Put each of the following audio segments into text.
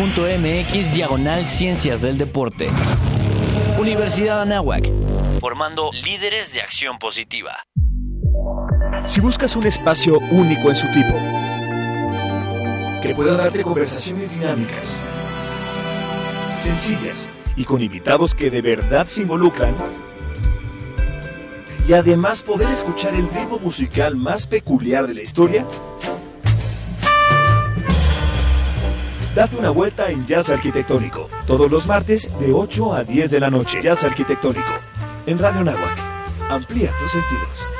.mx diagonal Ciencias del Deporte. Universidad Anáhuac, formando líderes de acción positiva. Si buscas un espacio único en su tipo, que pueda darte conversaciones dinámicas, sencillas y con invitados que de verdad se involucran, y además poder escuchar el ritmo musical más peculiar de la historia, Date una vuelta en Jazz Arquitectónico, todos los martes de 8 a 10 de la noche. Jazz Arquitectónico, en Radio Nahuac. Amplía tus sentidos.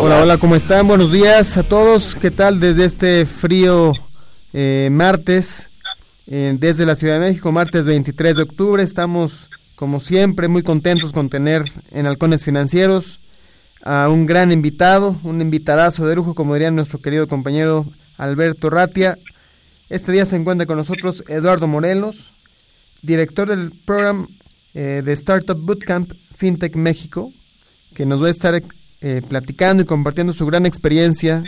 Hola, hola, ¿cómo están? Buenos días a todos. ¿Qué tal desde este frío eh, martes? Eh, desde la Ciudad de México, martes 23 de octubre. Estamos, como siempre, muy contentos con tener en Halcones Financieros a un gran invitado, un invitadazo de lujo, como diría nuestro querido compañero Alberto Ratia. Este día se encuentra con nosotros Eduardo Morelos, director del programa eh, de Startup Bootcamp FinTech México, que nos va a estar eh, platicando y compartiendo su gran experiencia.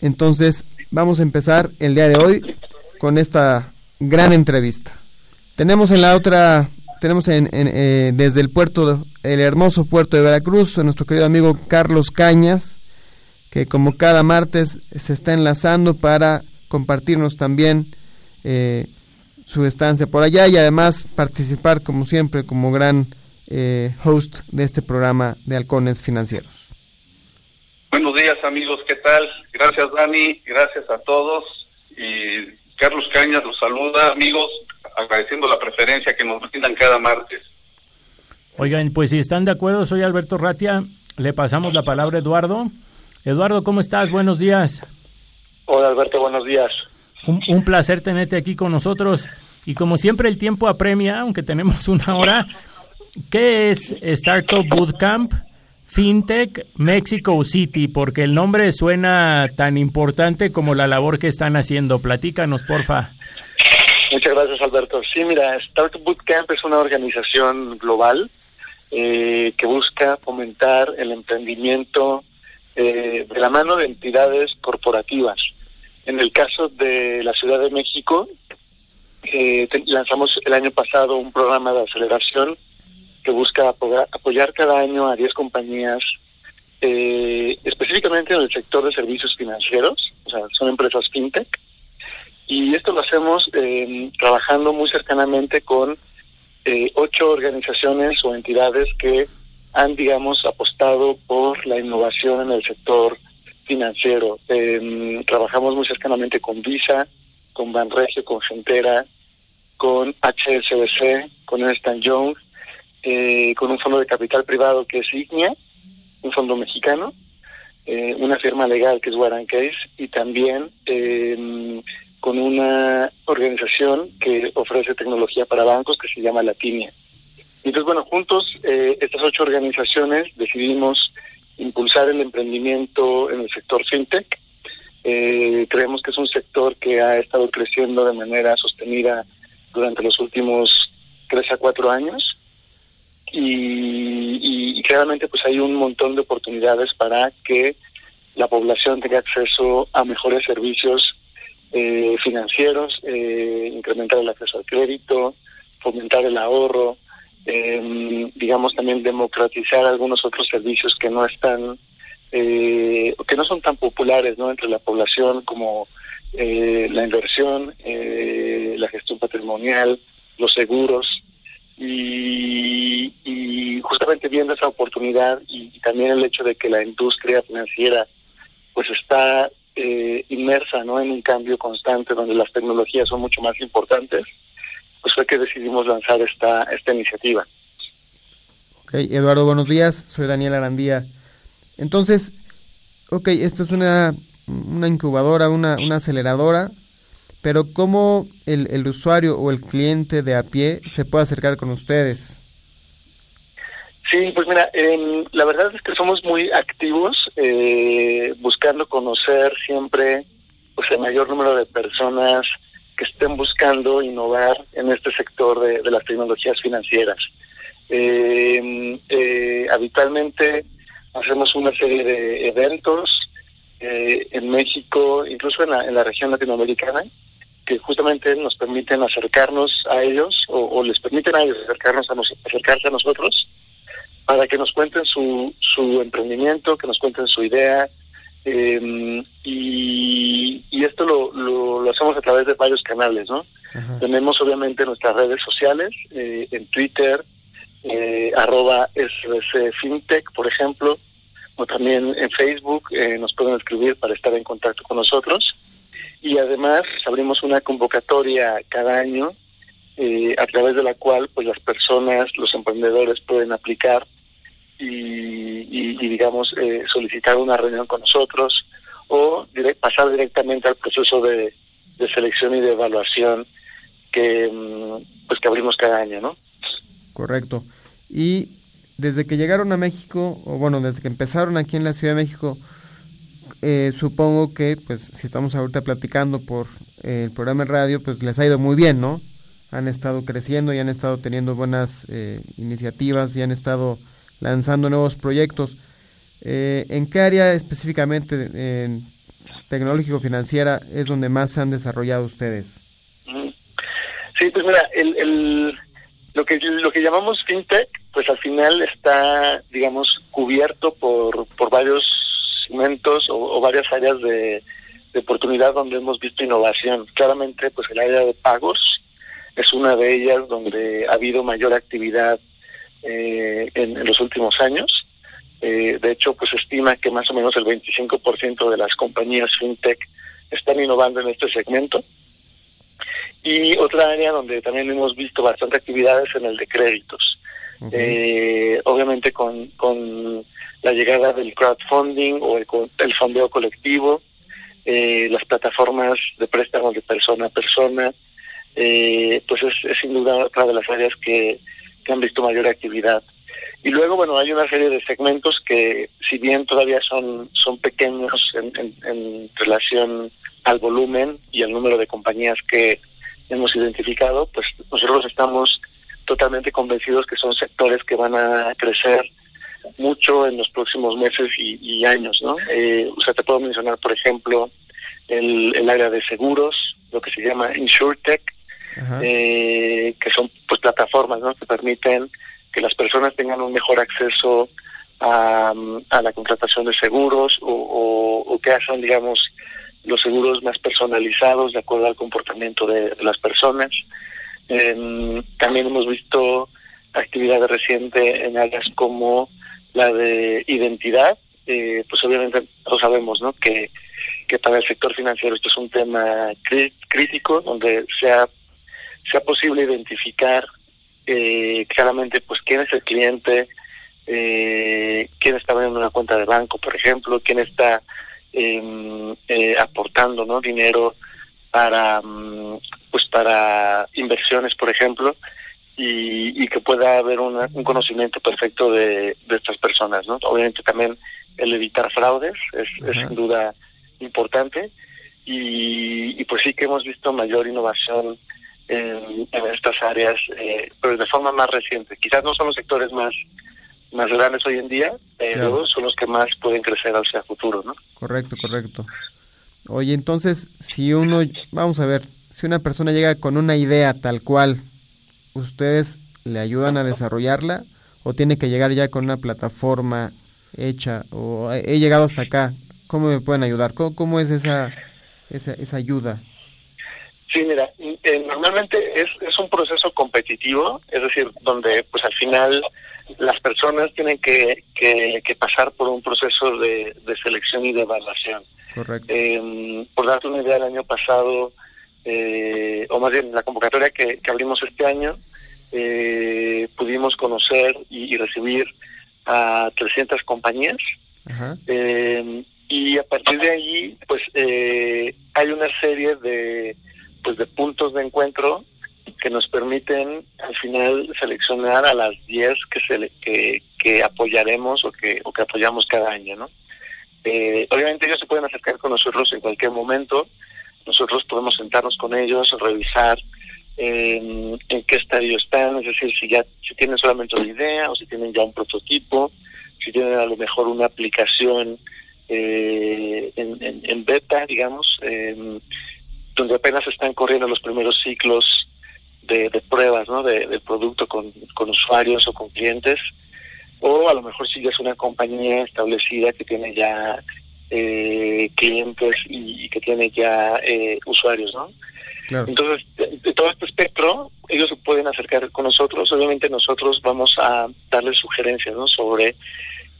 Entonces, vamos a empezar el día de hoy con esta gran entrevista. Tenemos en la otra, tenemos en, en, eh, desde el puerto, el hermoso puerto de Veracruz, a nuestro querido amigo Carlos Cañas, que como cada martes se está enlazando para compartirnos también eh, su estancia por allá y además participar como siempre como gran eh, host de este programa de Halcones Financieros. Buenos días amigos, ¿qué tal? Gracias Dani, gracias a todos y Carlos Cañas los saluda amigos, agradeciendo la preferencia que nos brindan cada martes. Oigan, pues si están de acuerdo, soy Alberto Ratia, le pasamos la palabra a Eduardo. Eduardo, ¿cómo estás? Buenos días. Hola Alberto, buenos días. Un, un placer tenerte aquí con nosotros y como siempre el tiempo apremia, aunque tenemos una hora. ¿Qué es Startup Bootcamp FinTech Mexico City? Porque el nombre suena tan importante como la labor que están haciendo. Platícanos, porfa. Muchas gracias, Alberto. Sí, mira, Startup Bootcamp es una organización global eh, que busca fomentar el emprendimiento eh, de la mano de entidades corporativas. En el caso de la Ciudad de México, eh, lanzamos el año pasado un programa de aceleración que busca apoyar, cada año a 10 compañías, eh, específicamente en el sector de servicios financieros, o sea, son empresas fintech, y esto lo hacemos eh, trabajando muy cercanamente con eh, ocho organizaciones o entidades que han, digamos, apostado por la innovación en el sector financiero. Eh, trabajamos muy cercanamente con Visa, con Banregio, con Gentera, con HSBC, con Ernst Young, eh, con un fondo de capital privado que es Ignia, un fondo mexicano, eh, una firma legal que es Case y también eh, con una organización que ofrece tecnología para bancos que se llama Latinia. Entonces, bueno, juntos eh, estas ocho organizaciones decidimos impulsar el emprendimiento en el sector fintech. Eh, creemos que es un sector que ha estado creciendo de manera sostenida durante los últimos tres a cuatro años y, y, claramente pues hay un montón de oportunidades para que la población tenga acceso a mejores servicios eh, financieros, eh, incrementar el acceso al crédito, fomentar el ahorro, eh, digamos también democratizar algunos otros servicios que no están eh, que no son tan populares ¿no? entre la población como eh, la inversión, eh, la gestión patrimonial, los seguros. Y, justamente viendo esa oportunidad y, también el hecho de que la industria financiera pues está inmersa ¿no? en un cambio constante donde las tecnologías son mucho más importantes, pues fue que decidimos lanzar esta, esta iniciativa. Ok, Eduardo, buenos días. Soy Daniel Arandía. Entonces, ok, esto es una, una incubadora, una, una aceleradora, pero ¿cómo el, el usuario o el cliente de a pie se puede acercar con ustedes? Sí, pues mira, la verdad es que somos muy activos eh, buscando conocer siempre pues el mayor número de personas que estén buscando innovar en este sector de, las tecnologías financieras. Eh, eh, habitualmente hacemos una serie de eventos eh, en México, incluso en la, en la región latinoamericana, que justamente nos permiten acercarnos a ellos o, les permiten a ellos acercarnos a acercarse a nosotros para que nos cuenten su, su emprendimiento, que nos cuenten su idea. Eh, y, y, esto lo, lo, hacemos a través de varios canales, ¿no? Tenemos obviamente nuestras redes sociales, eh, en Twitter, eh, arroba SBC Fintech, por ejemplo, o también en Facebook eh, nos pueden escribir para estar en contacto con nosotros. Y además abrimos una convocatoria cada año eh, a través de la cual pues las personas, los emprendedores pueden aplicar y, digamos eh, solicitar una reunión con nosotros o pasar directamente al proceso de, de, selección y de evaluación que mm, pues que abrimos cada año, ¿no? Correcto. Y desde que llegaron a México, o bueno, desde que empezaron aquí en la Ciudad de México, eh, supongo que, pues, si estamos ahorita platicando por eh, el programa de radio, pues les ha ido muy bien, ¿no? Han estado creciendo y han estado teniendo buenas eh, iniciativas y han estado lanzando nuevos proyectos. ¿En qué área específicamente en tecnológico financiera es donde más se han desarrollado ustedes? Sí, pues mira, el, lo que lo que llamamos fintech pues al final está, digamos, cubierto por, por varios segmentos o, varias áreas de, oportunidad donde hemos visto innovación. Claramente, pues el área de pagos es una de ellas donde ha habido mayor actividad eh, en, los últimos años. Eh, de hecho, pues estima que más o menos el 25% de las compañías fintech están innovando en este segmento. Y otra área donde también hemos visto bastante actividad es en el de créditos eh, obviamente con, con la llegada del crowdfunding o el, el fondeo colectivo, eh, las plataformas de préstamos de persona a persona, eh, pues es, sin duda otra de las áreas que, han visto mayor actividad. Y luego, bueno, hay una serie de segmentos que, si bien todavía son, son pequeños en, en relación al volumen y al número de compañías que hemos identificado, pues nosotros estamos totalmente convencidos que son sectores que van a crecer mucho en los próximos meses y, años, ¿no? Eh, o sea, te puedo mencionar, por ejemplo, el, el área de seguros, lo que se llama InsurTech, eh, que son pues plataformas, ¿no? Que permiten que las personas tengan un mejor acceso a, a la contratación de seguros o, o, que hacen, digamos, los seguros más personalizados de acuerdo al comportamiento de las personas. Eh, también hemos visto actividades recientes en áreas como la de identidad. Eh, pues obviamente lo sabemos, ¿no? Que, que para el sector financiero esto es un tema crítico, donde sea, sea posible identificar eh, claramente pues quién es el cliente, eh, quién está abriendo una cuenta de banco, por ejemplo, quién está em, eh, aportando ¿no? dinero para mm, pues para inversiones por ejemplo y, que pueda haber un conocimiento perfecto de, estas personas no obviamente también el evitar fraudes es, sin duda importante y, pues sí que hemos visto mayor innovación en, estas áreas eh, pero de forma más reciente. Quizás no son los sectores más más grandes hoy en día pero son los que más pueden crecer hacia el futuro no correcto correcto Oye, entonces, si uno, vamos a ver, si una persona llega con una idea tal cual, ¿ustedes le ayudan a desarrollarla o tiene que llegar ya con una plataforma hecha o he llegado hasta acá? ¿Cómo me pueden ayudar? ¿Cómo, es esa, esa, esa ayuda? Sí, mira, eh, normalmente es, es un proceso competitivo, es decir, donde pues al final las personas tienen que, que, pasar por un proceso de, de, selección y de evaluación. Correcto. Eh, por darte una idea, el año pasado, eh, o más bien la convocatoria que, que abrimos este año, eh, pudimos conocer y, recibir a 300 compañías. Eh, y a partir de ahí, pues eh, hay una serie de, pues, de puntos de encuentro que nos permiten al final seleccionar a las 10 que, se que, que apoyaremos o que, o que apoyamos cada año, ¿no? Eh, obviamente ellos se pueden acercar con nosotros en cualquier momento, nosotros podemos sentarnos con ellos, revisar en qué estadio están, es decir, si ya si tienen solamente una idea o si tienen ya un prototipo, si tienen a lo mejor una aplicación eh, en, beta, digamos, donde apenas están corriendo los primeros ciclos de, pruebas ¿no? de, del producto con, con usuarios o con clientes, o a lo mejor si ya es una compañía establecida que tiene ya eh, clientes y, que tiene ya eh, usuarios, ¿no? Entonces, de, todo este espectro, ellos se pueden acercar con nosotros. Obviamente nosotros vamos a darles sugerencias ¿no? sobre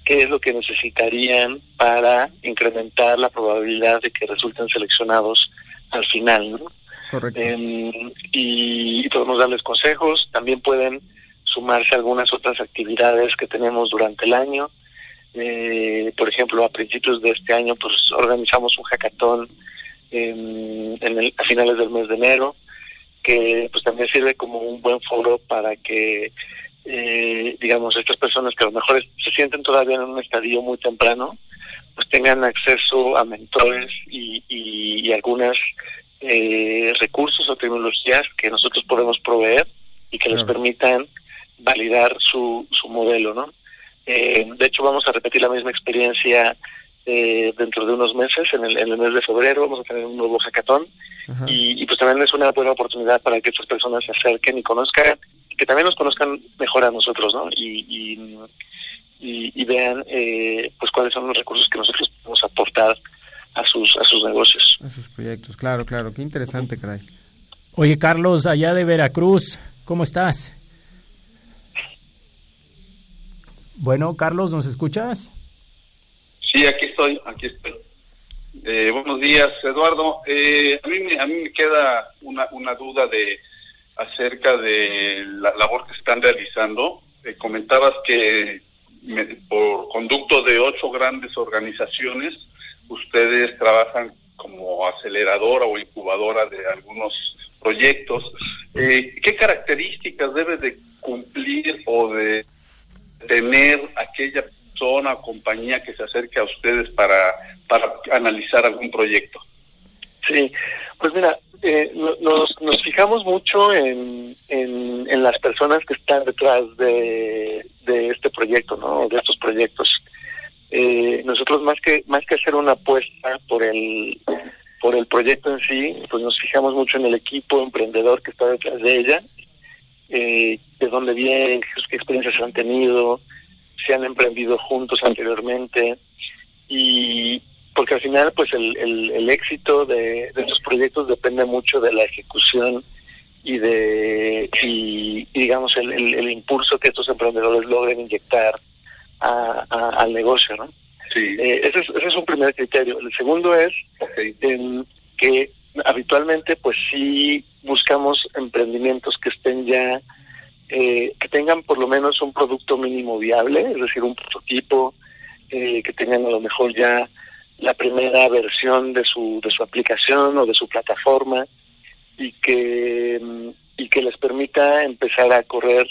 qué es lo que necesitarían para incrementar la probabilidad de que resulten seleccionados al final. ¿no? Correcto. Em, y, podemos darles consejos. También pueden sumarse a algunas otras actividades que tenemos durante el año. Eh, por ejemplo, a principios de este año pues organizamos un hackathon en, el, a finales del mes de enero, que pues también sirve como un buen foro para que, eh, digamos, estas personas que a lo mejor se sienten todavía en un estadio muy temprano, pues tengan acceso a mentores y, y, algunas eh, recursos o tecnologías que nosotros podemos proveer y que les permitan validar su, su modelo, ¿no? Eh, de hecho, vamos a repetir la misma experiencia eh, dentro de unos meses, en el, en el mes de febrero, vamos a tener un nuevo hackathon. Y, pues también es una buena oportunidad para que estas personas se acerquen y conozcan, que también nos conozcan mejor a nosotros, ¿no? Y, y, vean eh, pues cuáles son los recursos que nosotros podemos aportar a sus, a sus negocios. A sus proyectos, claro, claro. Qué interesante, caray. Oye, Carlos, allá de Veracruz, ¿cómo estás? Bueno, Carlos, ¿nos escuchas? Sí, aquí estoy, aquí estoy. Eh, buenos días, Eduardo. Eh, a, mí, me, a me queda una, una duda de acerca de la labor que están realizando. Eh, comentabas que por conducto de ocho grandes organizaciones, ustedes trabajan como aceleradora o incubadora de algunos proyectos. ¿Qué características debe de cumplir o de tener aquella persona o compañía que se acerque a ustedes para, para analizar algún proyecto? Sí, pues mira, eh, nos, nos fijamos mucho en, en, las personas que están detrás de, de este proyecto, ¿no? De estos proyectos. Eh, nosotros más que más que hacer una apuesta por el por el proyecto en sí, pues nos fijamos mucho en el equipo emprendedor que está detrás de ella, eh, de dónde vienen, qué experiencias han tenido, se han emprendido juntos anteriormente y porque al final pues el, el, éxito de, de, estos proyectos depende mucho de la ejecución y de y, digamos el, el, impulso que estos emprendedores logren inyectar a, al negocio ¿no? sí. Eh, ese, es, ese es un primer criterio el segundo es que habitualmente pues sí buscamos emprendimientos que estén ya eh, que tengan por lo menos un producto mínimo viable, es decir, un prototipo, eh, que tengan a lo mejor ya la primera versión de su, de su aplicación o de su plataforma y que, y que les permita empezar a correr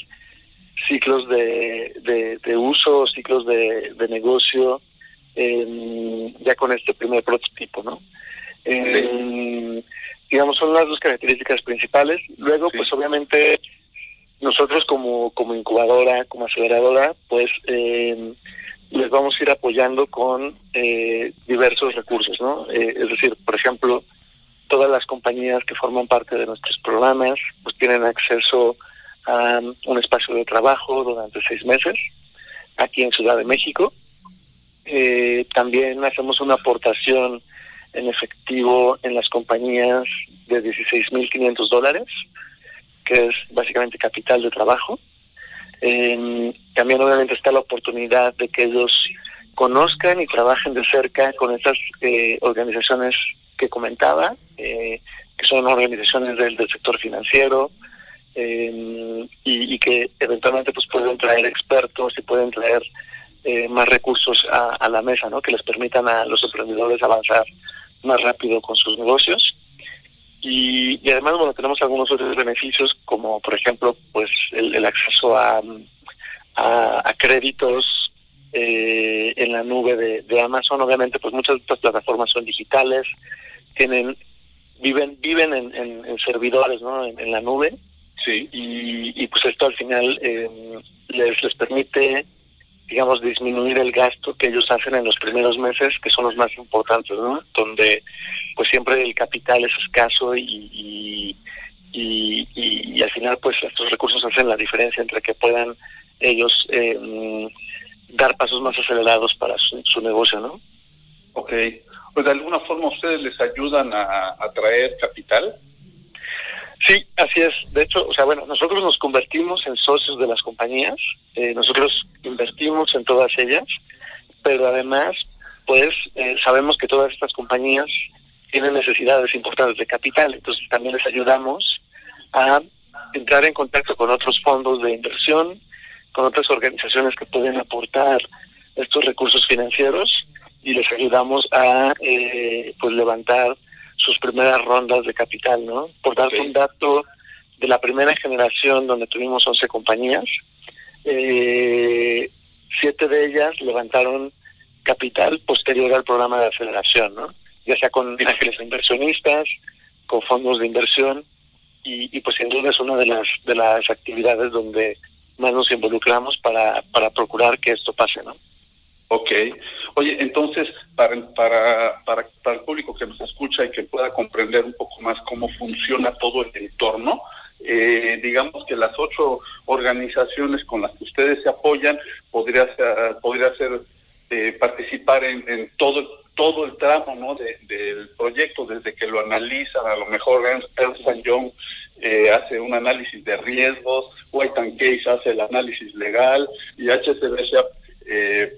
ciclos de, de, uso, ciclos de, de negocio, ya con este primer prototipo, ¿no? Digamos, son las dos características principales. Luego, pues obviamente nosotros como, como incubadora, como aceleradora, pues eh, les vamos a ir apoyando con eh, diversos recursos, ¿no? Eh, es decir, por ejemplo, todas las compañías que forman parte de nuestros programas, pues tienen acceso a un espacio de trabajo durante seis meses aquí en Ciudad de México. eh, también hacemos una aportación en efectivo en las compañías de 16.500 dólares, que es básicamente capital de trabajo. también obviamente está la oportunidad de que ellos conozcan y trabajen de cerca con estas eh, organizaciones que comentaba, eh, que son organizaciones del, sector financiero y, y, que eventualmente pues pueden traer expertos y pueden traer eh, más recursos a, la mesa, ¿no? Que les permitan a los emprendedores avanzar más rápido con sus negocios. Y, además, bueno, tenemos algunos otros beneficios, como por ejemplo, pues el, acceso a, a, créditos eh, en la nube de, Amazon. Obviamente, pues muchas de estas plataformas son digitales, tienen viven viven en, servidores, ¿no? En, la nube. Sí. Y, y pues esto al final eh, les les permite digamos, disminuir el gasto que ellos hacen en los primeros meses, que son los más importantes, ¿no? Donde pues siempre el capital es escaso y, y, y, al final pues estos recursos hacen la diferencia entre que puedan ellos eh, dar pasos más acelerados para su, negocio, ¿no? Ok. Pues de alguna forma ustedes les ayudan a atraer capital. Sí, así es. De hecho, o sea, bueno, nosotros nos convertimos en socios de las compañías, eh, nosotros invertimos en todas ellas, pero además, pues eh, sabemos que todas estas compañías tienen necesidades importantes de capital, entonces también les ayudamos a entrar en contacto con otros fondos de inversión, con otras organizaciones que pueden aportar estos recursos financieros y les ayudamos a eh, pues levantar sus primeras rondas de capital, ¿no? Por darte un dato de la primera generación donde tuvimos 11 compañías, eh, siete de ellas levantaron capital posterior al programa de aceleración, ¿no? Ya sea con ángeles inversionistas, con fondos de inversión y, y pues sin duda es una de las de las actividades donde más nos involucramos para, para procurar que esto pase, ¿no? Ok. Oye, entonces, para, para, para, para, el público que nos escucha y que pueda comprender un poco más cómo funciona todo el entorno, eh, digamos que las ocho organizaciones con las que ustedes se apoyan podría podría ser eh, participar en, todo todo el tramo ¿no? del proyecto, desde que lo analizan, a lo mejor Ernst Young eh, hace un análisis de riesgos, White Case hace el análisis legal y HCBC eh,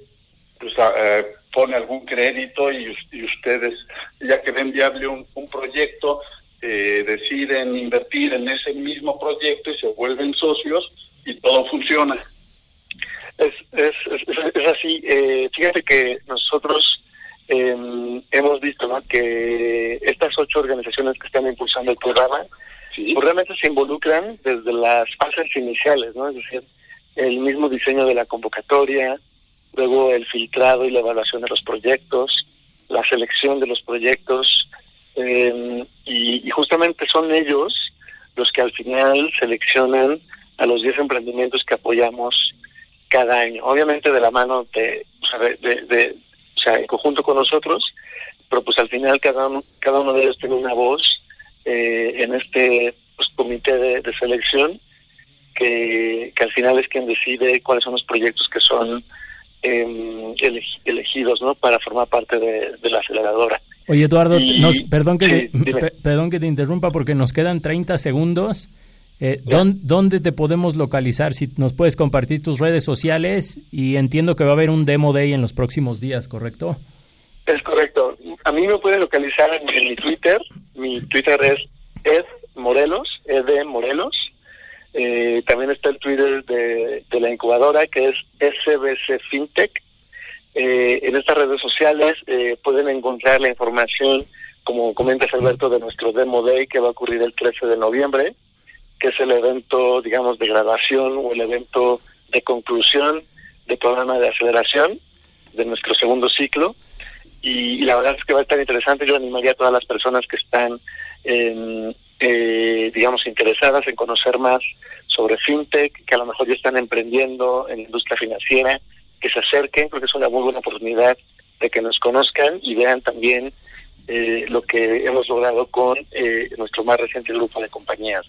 pues, eh, pone algún crédito y, ustedes, ya que ven viable un, proyecto, eh, deciden invertir en ese mismo proyecto y se vuelven socios y todo funciona. Es, es, es, así. Eh, fíjate que nosotros em, hemos visto que estas ocho organizaciones que están impulsando el programa pues, realmente se involucran desde las fases iniciales, ¿no? es decir, el mismo diseño de la convocatoria, luego el filtrado y la evaluación de los proyectos, la selección de los proyectos, em, y, justamente son ellos los que al final seleccionan a los 10 emprendimientos que apoyamos cada año. Obviamente de la mano de, o sea, de, o sea, en conjunto con nosotros, pero pues al final cada uno, cada uno de ellos tiene una voz eh, en este pues, comité de, selección que, que al final es quien decide cuáles son los proyectos que son eh, elegidos ¿no? para formar parte de, la aceleradora. Oye, Eduardo, perdón, que te, perdón que te interrumpa porque nos quedan 30 segundos. Eh, ¿Dónde te podemos localizar? Si nos puedes compartir tus redes sociales y entiendo que va a haber un demo day en los próximos días, ¿correcto? Es correcto. A mí me pueden localizar en, mi Twitter. Mi Twitter es Ed Morelos, Ed Morelos. Eh, también está el Twitter de, la incubadora que es SBC FinTech. Eh, en estas redes sociales eh, pueden encontrar la información, como comentas Alberto, de nuestro Demo Day que va a ocurrir el 13 de noviembre, que es el evento, digamos, de graduación o el evento de conclusión del programa de aceleración de nuestro segundo ciclo. Y, la verdad es que va a estar interesante. Yo animaría a todas las personas que están en eh, digamos, interesadas en conocer más sobre fintech, que a lo mejor ya están emprendiendo en la industria financiera, que se acerquen, porque es una muy buena oportunidad de que nos conozcan y vean también eh, lo que hemos logrado con eh, nuestro más reciente grupo de compañías.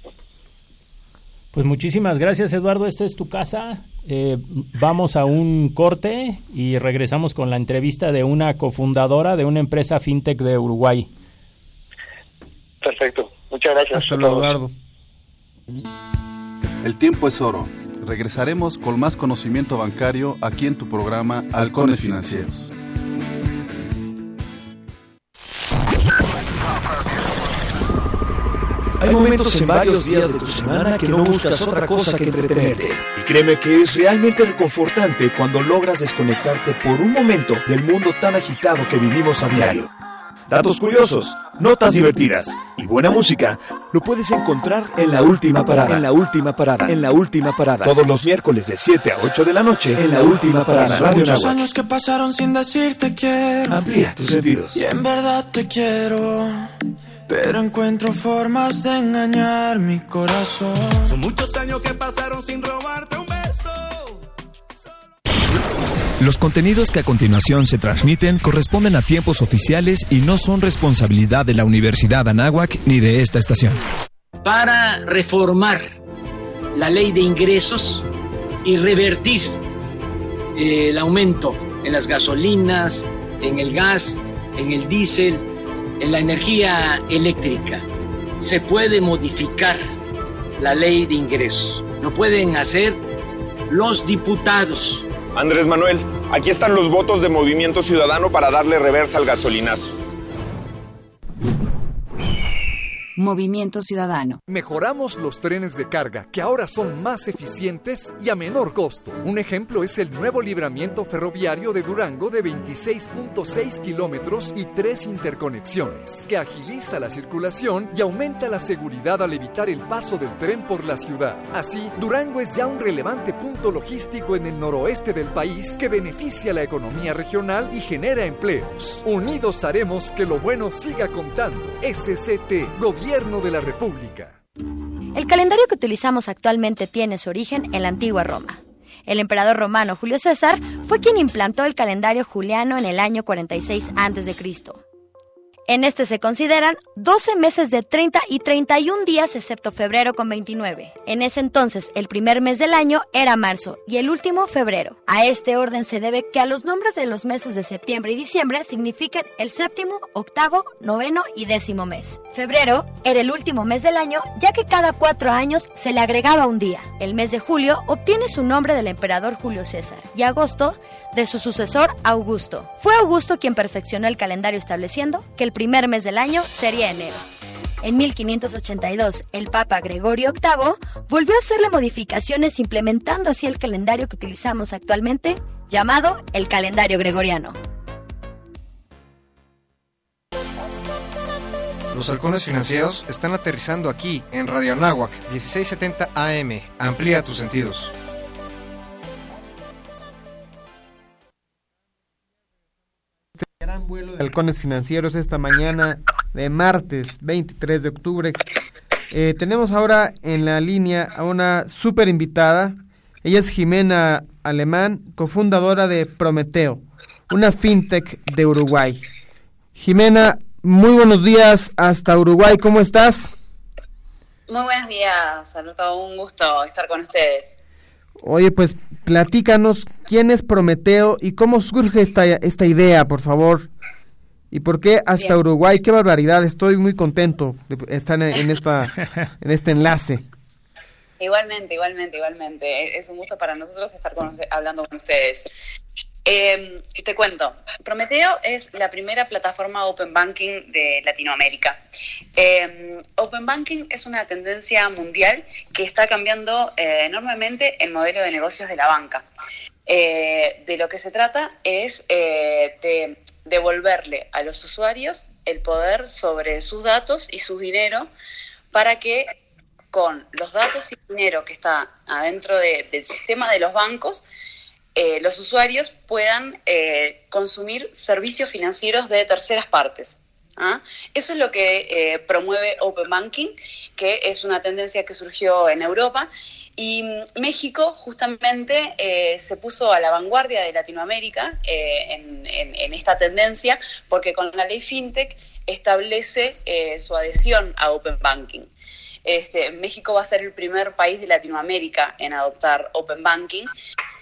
Pues muchísimas gracias Eduardo, esta es tu casa. Eh, vamos a un corte y regresamos con la entrevista de una cofundadora de una empresa fintech de Uruguay. Perfecto, muchas gracias. Hasta luego Eduardo. El tiempo es oro. Regresaremos con más conocimiento bancario aquí en tu programa Halcones Financieros. Hay momentos en varios días de tu semana que no buscas otra cosa que entretenerte. Y créeme que es realmente reconfortante cuando logras desconectarte por un momento del mundo tan agitado que vivimos a diario. Datos curiosos, notas divertidas y buena música lo puedes encontrar en la última parada. En la última parada. En la última parada. Todos los miércoles de 7 a 8 de la noche en la última parada. Son muchos años que pasaron sin decirte quiero. Amplía tus sentidos. Y en verdad te quiero. Pero encuentro formas de engañar mi corazón. Son muchos años que pasaron sin robarte un beso. Los contenidos que a continuación se transmiten corresponden a tiempos oficiales y no son responsabilidad de la Universidad Anáhuac ni de esta estación. Para reformar la ley de ingresos y revertir eh, el aumento en las gasolinas, en el gas, en el diésel, en la energía eléctrica. Se puede modificar la ley de ingresos. Lo pueden hacer los diputados. Andrés Manuel, aquí están los votos de Movimiento Ciudadano para darle reversa al gasolinazo. Movimiento Ciudadano. Mejoramos los trenes de carga, que ahora son más eficientes y a menor costo. Un ejemplo es el nuevo libramiento ferroviario de Durango de 26.6 kilómetros y tres interconexiones, que agiliza la circulación y aumenta la seguridad al evitar el paso del tren por la ciudad. Así, Durango es ya un relevante punto logístico en el noroeste del país que beneficia la economía regional y genera empleos. Unidos haremos que lo bueno siga contando. SCT, Gobierno El calendario que utilizamos actualmente tiene su origen en la antigua Roma. El emperador romano Julio César fue quien implantó el calendario juliano en el año 46 a.C. En este se consideran 12 meses de 30 y 31 días excepto febrero con 29. En ese entonces el primer mes del año era marzo y el último febrero. A este orden se debe que a los nombres de los meses de septiembre y diciembre significan el séptimo, octavo, noveno y décimo mes. Febrero era el último mes del año ya que cada cuatro años se le agregaba un día. El mes de julio obtiene su nombre del emperador Julio César y agosto de su sucesor Augusto. Fue Augusto quien perfeccionó el calendario estableciendo que el primer mes del año sería enero. En 1582, el Papa Gregorio VIII volvió a hacerle modificaciones implementando así el calendario que utilizamos actualmente, llamado el calendario gregoriano. Los halcones financieros están aterrizando aquí en Radio Anáhuac 1670 AM. Amplía tus sentidos. De halcones financieros esta mañana de martes 23 de octubre. Eh, tenemos ahora en la línea a una súper invitada. Ella es Jimena Alemán, cofundadora de Prometeo, una fintech de Uruguay. Jimena, muy buenos días hasta Uruguay, ¿cómo estás? Muy buenos días, saludos, un gusto estar con ustedes. Oye, pues platícanos quién es Prometeo y cómo surge esta, esta idea, por favor. ¿Y por qué hasta Uruguay? ¡Qué barbaridad! Estoy muy contento de estar en, esta, en este enlace. Igualmente, igualmente, igualmente. Es un gusto para nosotros estar hablando con ustedes. Eh, te cuento, Prometeo es la primera plataforma Open Banking de Latinoamérica. Em, open Banking es una tendencia mundial que está cambiando eh, enormemente el modelo de negocios de la banca. Eh, de lo que se trata es eh, de devolverle a los usuarios el poder sobre sus datos y su dinero para que con los datos y dinero que está adentro del sistema de los bancos, eh, los usuarios puedan eh, consumir servicios financieros de terceras partes. ¿Ah? Eso es lo que eh, promueve Open Banking, que es una tendencia que surgió en Europa. Y mm, México justamente se puso a la vanguardia de Latinoamérica en, en, esta tendencia, porque con la ley FinTech establece su adhesión a Open Banking. Este, México va a ser el primer país de Latinoamérica en adoptar Open Banking.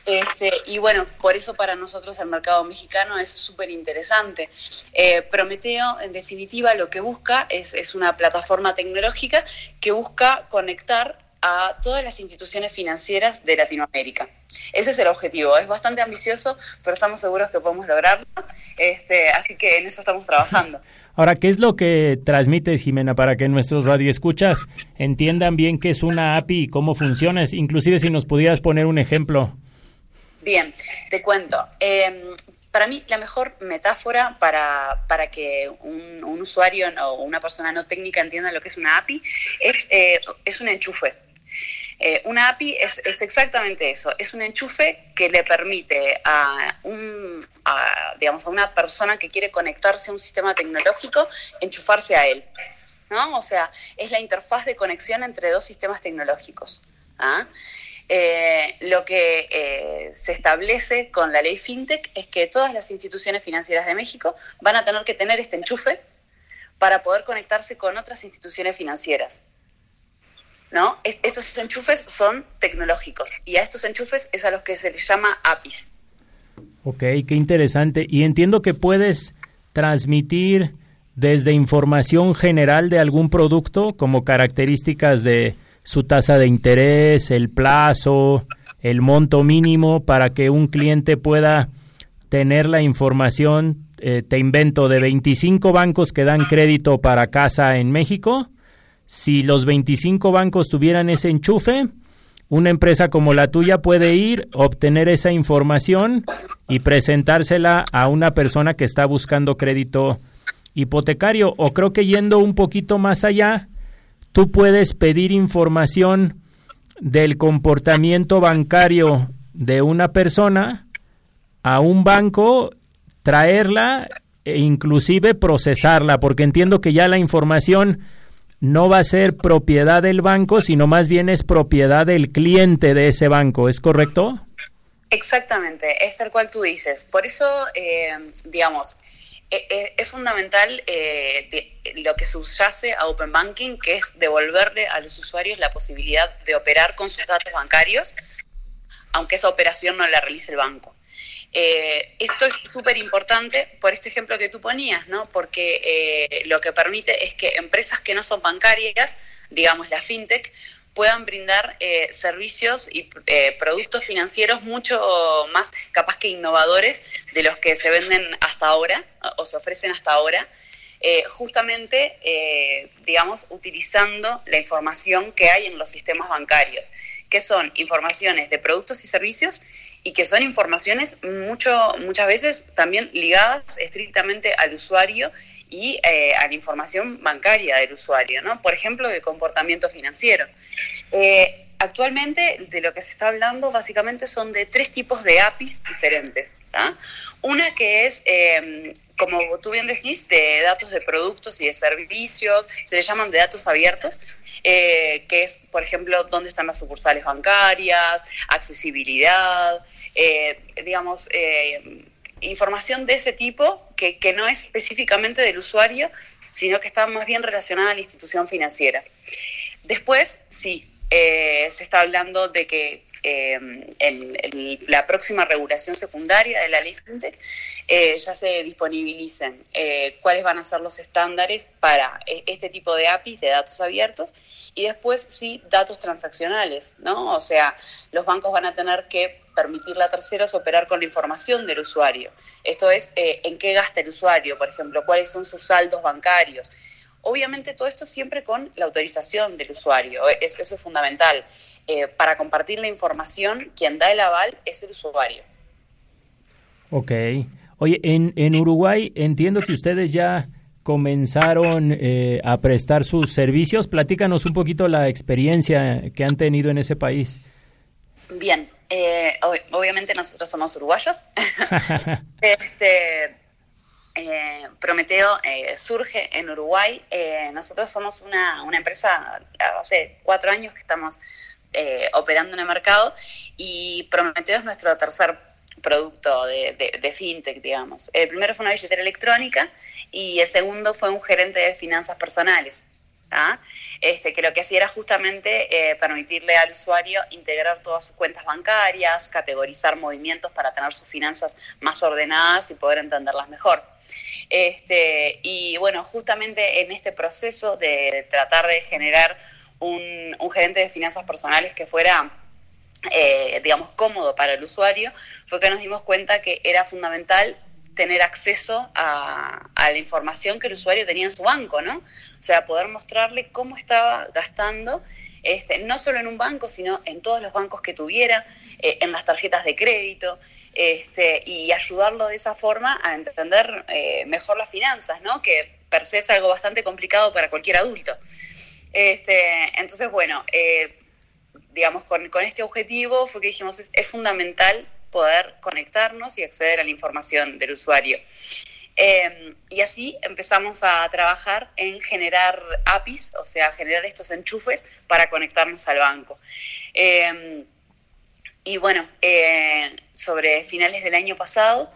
Este, y bueno, por eso para nosotros el mercado mexicano es súper interesante. Eh, Prometeo, en definitiva, lo que busca es, es una plataforma tecnológica que busca conectar a todas las instituciones financieras de Latinoamérica. Ese es el objetivo. Es bastante ambicioso, pero estamos seguros que podemos lograrlo. Este, así que en eso estamos trabajando. Ahora, ¿qué es lo que transmites, Jimena, para que nuestros radioescuchas entiendan bien qué es una API y cómo funciona? Inclusive si nos pudieras poner un ejemplo. Bien, te cuento. Em, para mí, la mejor metáfora para, para que un, usuario o una persona no técnica entienda lo que es una API es, eh, es un enchufe. Eh, una API es, exactamente eso, es un enchufe que le permite a, un, digamos, a una persona que quiere conectarse a un sistema tecnológico enchufarse a él. ¿no? O sea, es la interfaz de conexión entre dos sistemas tecnológicos. ¿ah? Eh, lo que eh, se establece con la ley FinTech es que todas las instituciones financieras de México van a tener que tener este enchufe para poder conectarse con otras instituciones financieras. ¿no? Estos enchufes son tecnológicos y a estos enchufes es a los que se les llama APIs. Ok, qué interesante. Y entiendo que puedes transmitir desde información general de algún producto como características de su tasa de interés, el plazo, el monto mínimo para que un cliente pueda tener la información, eh, te invento, de 25 bancos que dan crédito para casa en México si los 25 bancos tuvieran ese enchufe, una empresa como la tuya puede ir, obtener esa información y presentársela a una persona que está buscando crédito hipotecario. O creo que yendo un poquito más allá, tú puedes pedir información del comportamiento bancario de una persona a un banco, traerla e inclusive procesarla, porque entiendo que ya la información no va a ser propiedad del banco, sino más bien es propiedad del cliente de ese banco, ¿es correcto? Exactamente, es tal cual tú dices. Por eso, eh, digamos, es fundamental eh, lo que subyace a Open Banking, que es devolverle a los usuarios la posibilidad de operar con sus datos bancarios, aunque esa operación no la realice el banco. Eh, esto es súper importante por este ejemplo que tú ponías, ¿no? Porque eh, lo que permite es que empresas que no son bancarias, digamos la fintech, puedan brindar eh, servicios y productos financieros mucho más capaz que innovadores de los que se venden hasta ahora o se ofrecen hasta ahora. justamente, digamos, utilizando la información que hay en los sistemas bancarios, que son informaciones de productos y servicios y que son informaciones mucho, muchas veces también ligadas estrictamente al usuario y eh, a la información bancaria del usuario, ¿no? Por ejemplo, de comportamiento financiero. Eh, actualmente, de lo que se está hablando, básicamente son de tres tipos de APIs diferentes. Una que es, eh, como tú bien decís, de datos de productos y de servicios, se le llaman de datos abiertos, que es, por ejemplo, dónde están las sucursales bancarias, accesibilidad, eh, digamos, eh, información de ese tipo que, que, no es específicamente del usuario, sino que está más bien relacionada a la institución financiera. Después, sí, eh, se está hablando de que en, la próxima regulación secundaria de la ley FinTech ya se disponibilicen cuáles van a ser los estándares para este tipo de APIs de datos abiertos y después sí datos transaccionales, ¿no? O sea, los bancos van a tener que permitirle a terceros operar con la información del usuario. Esto es, eh, en qué gasta el usuario, por ejemplo, cuáles son sus saldos bancarios. Obviamente todo esto siempre con la autorización del usuario, eh, eso, es fundamental. Eh, para compartir la información, quien da el aval es el usuario. Ok. Oye, en, en Uruguay entiendo que ustedes ya comenzaron a prestar sus servicios. Platícanos un poquito la experiencia que han tenido en ese país. Bien, eh, obviamente nosotros somos uruguayos. este, eh, Prometeo eh, surge en Uruguay. nosotros somos una, una, empresa, hace cuatro años que estamos operando en el mercado y Prometeo es nuestro tercer producto de, de, fintech, digamos. El primero fue una billetera electrónica y el segundo fue un gerente de finanzas personales. Este, que lo que hacía era justamente eh, permitirle al usuario integrar todas sus cuentas bancarias, categorizar movimientos para tener sus finanzas más ordenadas y poder entenderlas mejor. Este, y bueno, justamente en este proceso de tratar de generar un, gerente de finanzas personales que fuera eh, digamos, cómodo para el usuario, fue que nos dimos cuenta que era fundamental tener acceso a, la información que el usuario tenía en su banco, ¿no? O sea, poder mostrarle cómo estaba gastando, este, no solo en un banco, sino en todos los bancos que tuviera, eh, en las tarjetas de crédito, este, y ayudarlo de esa forma a entender eh, mejor las finanzas, ¿no? Que per se es algo bastante complicado para cualquier adulto. Este, entonces, bueno, eh, digamos, con, este objetivo fue que dijimos, es fundamental poder conectarnos y acceder a la información del usuario. Em, y así empezamos a trabajar en generar APIs, o sea, generar estos enchufes para conectarnos al banco. Em, y bueno, eh, sobre finales del año pasado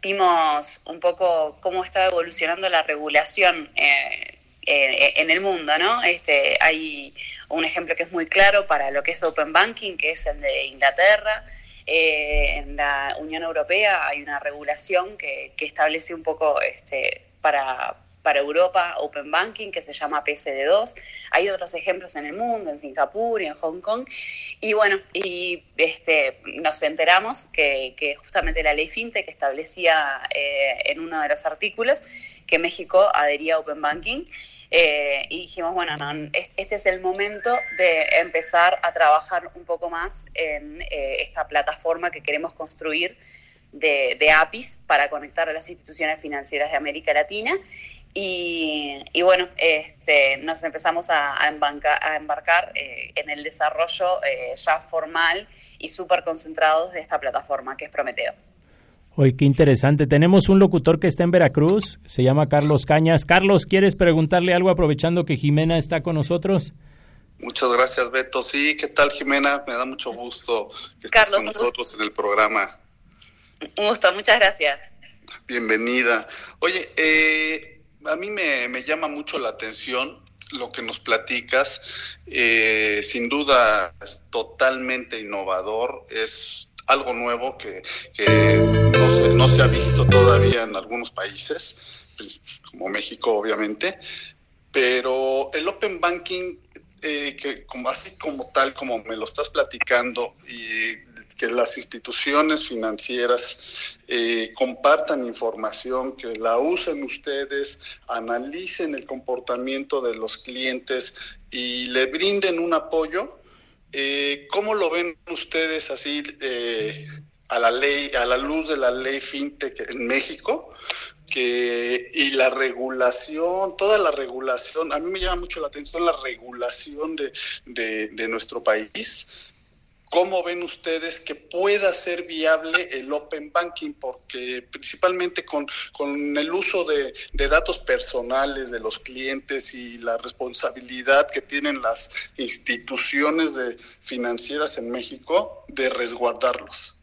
vimos un poco cómo estaba evolucionando la regulación eh, eh, en el mundo, ¿no? Este, hay un ejemplo que es muy claro para lo que es Open Banking, que es el de Inglaterra, eh, en la Unión Europea hay una regulación que, establece un poco este, para, para Europa Open Banking que se llama PSD2. Hay otros ejemplos en el mundo, en Singapur y en Hong Kong. Y bueno, y este, nos enteramos que, justamente la ley FinTech establecía eh, en uno de los artículos que México adhería a Open Banking eh, y dijimos, bueno, este es el momento de empezar a trabajar un poco más en eh, esta plataforma que queremos construir de, APIs para conectar a las instituciones financieras de América Latina. Y, bueno, este, nos empezamos a, a, embarcar eh, en el desarrollo ya formal y súper concentrados de esta plataforma que es Prometeo. Oye, qué interesante. Tenemos un locutor que está en Veracruz, se llama Carlos Cañas. Carlos, ¿quieres preguntarle algo aprovechando que Jimena está con nosotros? Muchas gracias, Beto. Sí, ¿qué tal, Jimena? Me da mucho gusto que estés con nosotros en el programa. Un gusto, muchas gracias. Bienvenida. Oye, eh, a mí me, llama mucho la atención lo que nos platicas. Eh, sin duda, es totalmente innovador. Es algo nuevo que, no, se, ha visto todavía en algunos países, pues, como México obviamente, pero el Open Banking, eh, que como, así como tal, como me lo estás platicando, y que las instituciones financieras eh, compartan información, que la usen ustedes, analicen el comportamiento de los clientes y le brinden un apoyo, eh, ¿Cómo lo ven ustedes así a la ley, a la luz de la ley fintech en México? Que, y la regulación, toda la regulación, a mí me llama mucho la atención la regulación de, de nuestro país, ¿Cómo ven ustedes que pueda ser viable el Open Banking? Porque principalmente con, el uso de, datos personales de los clientes y la responsabilidad que tienen las instituciones de, financieras en México de resguardarlos.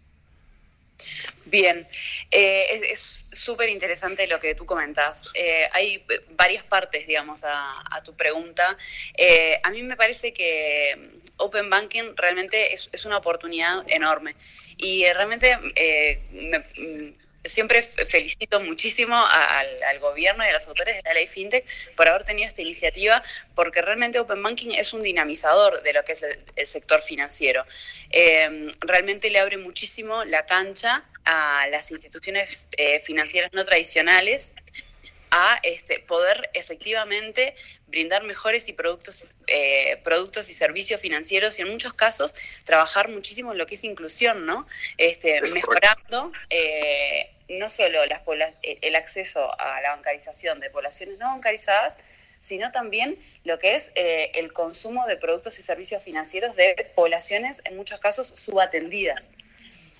Bien, eh, es súper interesante lo que tú comentas. Eh, hay varias partes, digamos, a, tu pregunta. Eh, a mí me parece que Open Banking realmente es, una oportunidad enorme y realmente me, siempre felicito muchísimo al, gobierno y a las autoridades de la ley FinTech por haber tenido esta iniciativa, porque realmente Open Banking es un dinamizador de lo que es el, sector financiero. Eh, realmente le abre muchísimo la cancha a las instituciones eh, financieras no tradicionales a este, poder efectivamente brindar mejores y productos, eh, productos y servicios financieros y en muchos casos trabajar muchísimo en lo que es inclusión, ¿no? Este, mejorando eh, no solo las, el acceso a la bancarización de poblaciones no bancarizadas, sino también lo que es eh, el consumo de productos y servicios financieros de poblaciones en muchos casos subatendidas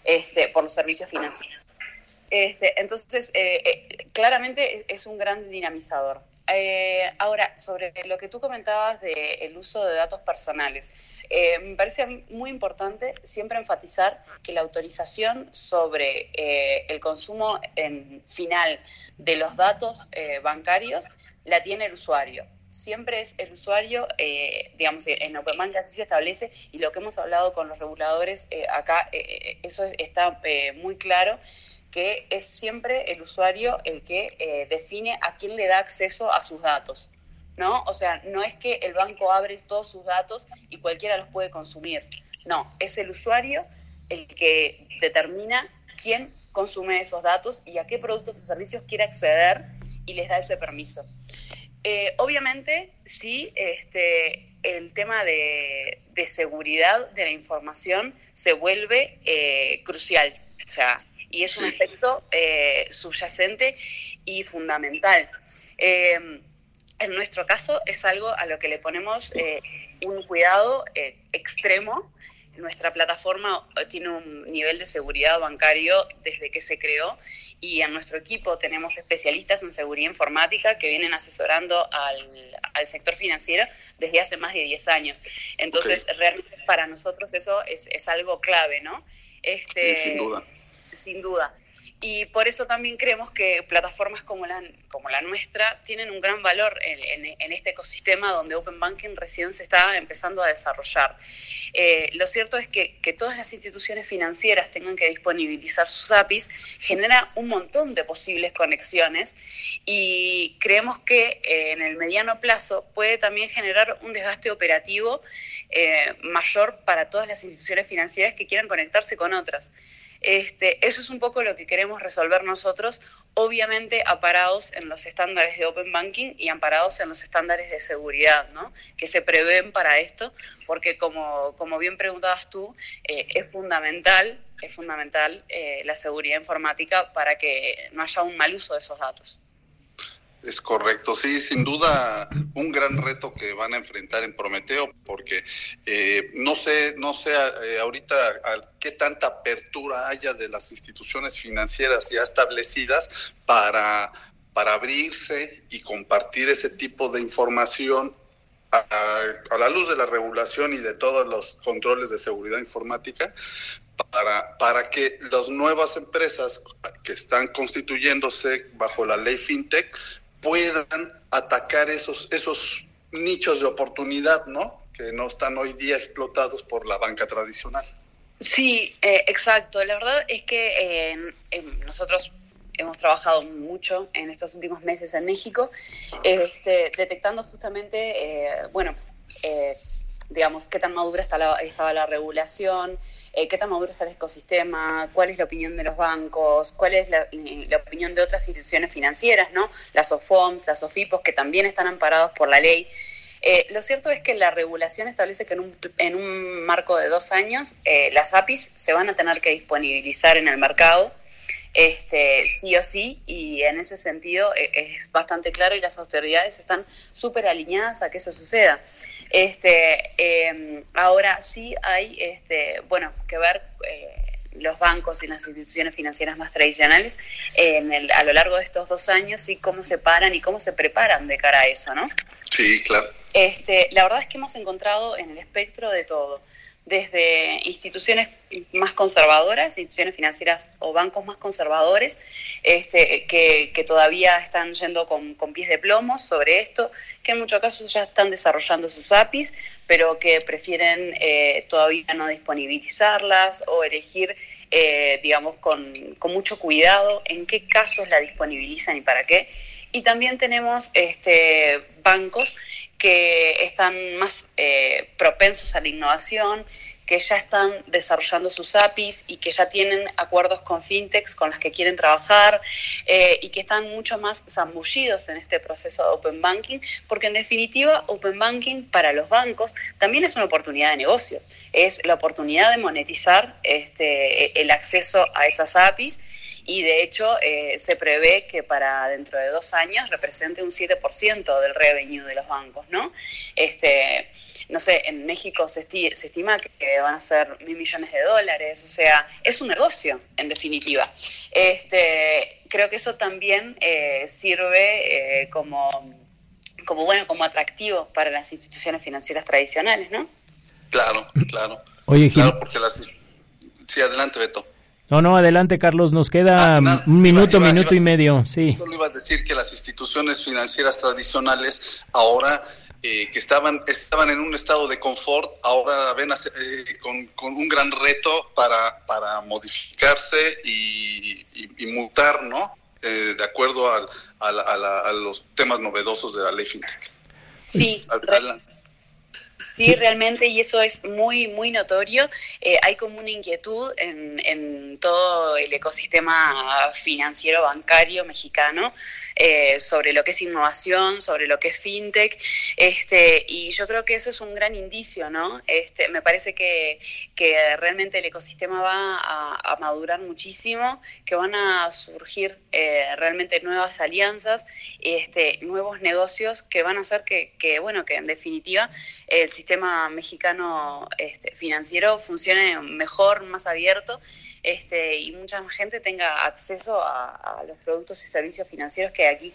este, por los servicios financieros. Este, entonces, eh, eh, claramente es un gran dinamizador. Eh, ahora, sobre lo que tú comentabas del uso de datos personales, me parece muy importante siempre enfatizar que la autorización sobre el consumo en final de los datos bancarios la tiene el usuario. siempre es el usuario, eh, digamos, en Open Banking así se establece y lo que hemos hablado con los reguladores eh, acá, eh, eso está muy claro, que es siempre el usuario el que define a quién le da acceso a sus datos. ¿No? O sea, no es que el banco abre todos sus datos y cualquiera los puede consumir. No, es el usuario el que determina quién consume esos datos y a qué productos y servicios quiere acceder y les da ese permiso. Eh, obviamente, sí, este, el tema de, seguridad de la información se vuelve eh, crucial, o sea, y es un efecto eh, subyacente y fundamental. en nuestro caso es algo a lo que le ponemos un cuidado extremo nuestra plataforma tiene un nivel de seguridad bancario desde que se creó y en nuestro equipo tenemos especialistas en seguridad informática que vienen asesorando al, sector financiero desde hace más de 10 años. Entonces, realmente para nosotros eso es, es algo clave, ¿no? Este, sin duda. Sin duda. Y por eso también creemos que plataformas como la, como la nuestra tienen un gran valor en, este ecosistema donde Open Banking recién se está empezando a desarrollar. Eh, lo cierto es que, que todas las instituciones financieras tengan que disponibilizar sus APIs genera un montón de posibles conexiones y creemos que eh, en el mediano plazo puede también generar un desgaste operativo eh, mayor para todas las instituciones financieras que quieran conectarse con otras. Este, eso es un poco lo que queremos resolver nosotros, obviamente aparados en los estándares de Open Banking y amparados en los estándares de seguridad ¿no? que se prevén para esto, porque como, como bien preguntabas tú, eh, es fundamental, es fundamental eh, la seguridad informática para que no haya un mal uso de esos datos. Es correcto, sí, sin duda un gran reto que van a enfrentar en Prometeo, porque eh, no sé, no sé eh, ahorita qué tanta apertura haya de las instituciones financieras ya establecidas para, para abrirse y compartir ese tipo de información a, a, la luz de la regulación y de todos los controles de seguridad informática, para, para que las nuevas empresas que están constituyéndose bajo la ley FinTech puedan atacar esos, esos nichos de oportunidad, ¿no? Que no están hoy día explotados por la banca tradicional. Sí, eh, exacto. La verdad es que eh, nosotros hemos trabajado mucho en estos últimos meses en México, este, detectando justamente, eh, bueno, digamos, qué tan madura está estaba la regulación, eh, qué tan maduro está el ecosistema, cuál es la opinión de los bancos, cuál es la, opinión de otras instituciones financieras, ¿no? Las OFOMS, las OFIPOS, que también están amparados por la ley. Eh, lo cierto es que la regulación establece que en un, en un marco de dos años eh, las APIs se van a tener que disponibilizar en el mercado este, sí o sí, y en ese sentido eh, es bastante claro y las autoridades están súper alineadas a que eso suceda. Este, em, ahora sí hay, este, bueno, que ver eh, los bancos y las instituciones financieras más tradicionales en el, a lo largo de estos dos años y cómo se paran y cómo se preparan de cara a eso, ¿no? Sí, claro. Este, la verdad es que hemos encontrado en el espectro de todo desde instituciones más conservadoras, instituciones financieras o bancos más conservadores, este, que, todavía están yendo con, pies de plomo sobre esto, que en muchos casos ya están desarrollando sus APIs, pero que prefieren eh, todavía no disponibilizarlas o elegir, eh, digamos, con, mucho cuidado en qué casos la disponibilizan y para qué. Y también tenemos este, bancos que están más eh, propensos a la innovación, que ya están desarrollando sus APIs y que ya tienen acuerdos con fintechs con las que quieren trabajar eh, y que están mucho más zambullidos en este proceso de Open Banking, porque en definitiva Open Banking para los bancos también es una oportunidad de negocios, es la oportunidad de monetizar este, el acceso a esas APIs y de hecho eh, se prevé que para dentro de dos años represente un 7% del revenue de los bancos, ¿no? Este, no sé, en México se, estima que van a ser mil millones de dólares, o sea, es un negocio, en definitiva. Este, creo que eso también eh, sirve eh, como, como, bueno, como atractivo para las instituciones financieras tradicionales, ¿no? Claro, claro. Oye, claro, porque las... Sí, adelante, Beto. No, no, adelante Carlos, nos queda ah, un minuto, minuto y medio, sí. Solo iba a decir que las instituciones financieras tradicionales ahora eh, que estaban, estaban en un estado de confort, ahora ven eh, con, un gran reto para, para modificarse y, y, mutar, ¿no? Eh, de acuerdo al, a, los temas novedosos de la ley FinTech. Sí, Sí, realmente, y eso es muy, muy notorio. Eh, hay como una inquietud en, en, todo el ecosistema financiero bancario mexicano eh, sobre lo que es innovación, sobre lo que es fintech, este, y yo creo que eso es un gran indicio, ¿no? Este, me parece que, que realmente el ecosistema va a, madurar muchísimo, que van a surgir eh, realmente nuevas alianzas, este, nuevos negocios que van a hacer que, que bueno, que en definitiva el sistema mexicano este, financiero funcione mejor, más abierto este, y mucha más gente tenga acceso a, los productos y servicios financieros que hay aquí.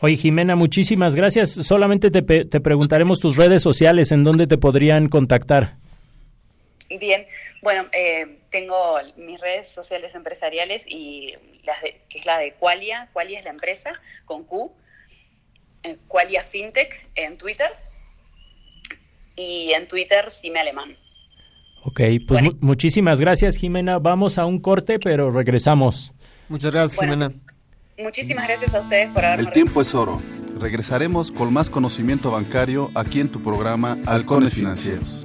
Oye, Jimena, muchísimas gracias. Solamente te, te preguntaremos tus redes sociales, en dónde te podrían contactar. Bien, bueno, eh, tengo mis redes sociales empresariales y las que es la de Qualia, Qualia es la empresa con Q, eh, Qualia FinTech en Twitter y en Twitter Cime Alemán. Ok, pues muchísimas gracias Jimena. Vamos a un corte, pero regresamos. Muchas gracias Jimena. Muchísimas gracias a ustedes por haberme El tiempo es oro. Regresaremos con más conocimiento bancario aquí en tu programa Halcones Financieros.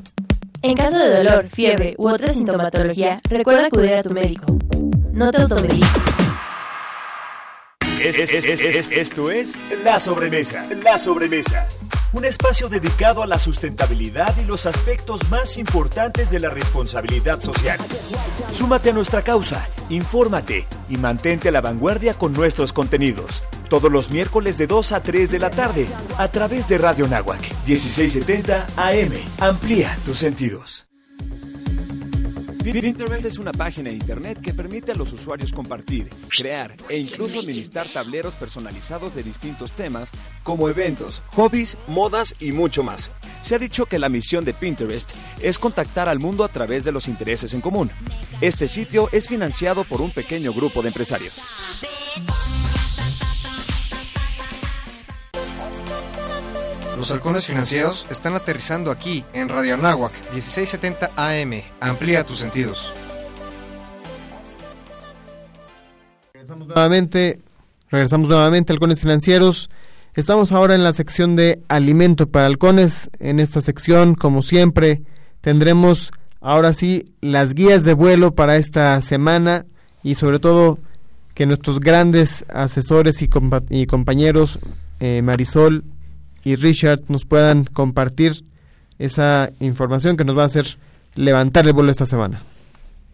En caso de dolor, fiebre u otra sintomatología, recuerda acudir a tu médico. No te automediques. esto es La Sobremesa. La Sobremesa un espacio dedicado a la sustentabilidad y los aspectos más importantes de la responsabilidad social. Súmate a nuestra causa, infórmate y mantente a la vanguardia con nuestros contenidos. Todos los miércoles de 2 a 3 de la tarde a través de Radio Nahuac 1670 AM. Amplía tus sentidos. Pinterest es una página de internet que permite a los usuarios compartir, crear e incluso administrar tableros personalizados de distintos temas como eventos, hobbies, modas y mucho más. Se ha dicho que la misión de Pinterest es contactar al mundo a través de los intereses en común. Este sitio es financiado por un pequeño grupo de empresarios. Los halcones financieros están aterrizando aquí en Radio Anáhuac 1670 AM. Amplía tus sentidos. Regresamos nuevamente, regresamos nuevamente halcones financieros. Estamos ahora en la sección de alimento para halcones. En esta sección, como siempre, tendremos ahora sí las guías de vuelo para esta semana y sobre todo que nuestros grandes asesores y, compañeros eh, Marisol y Richard nos puedan compartir esa información que nos va a hacer levantar el vuelo esta semana.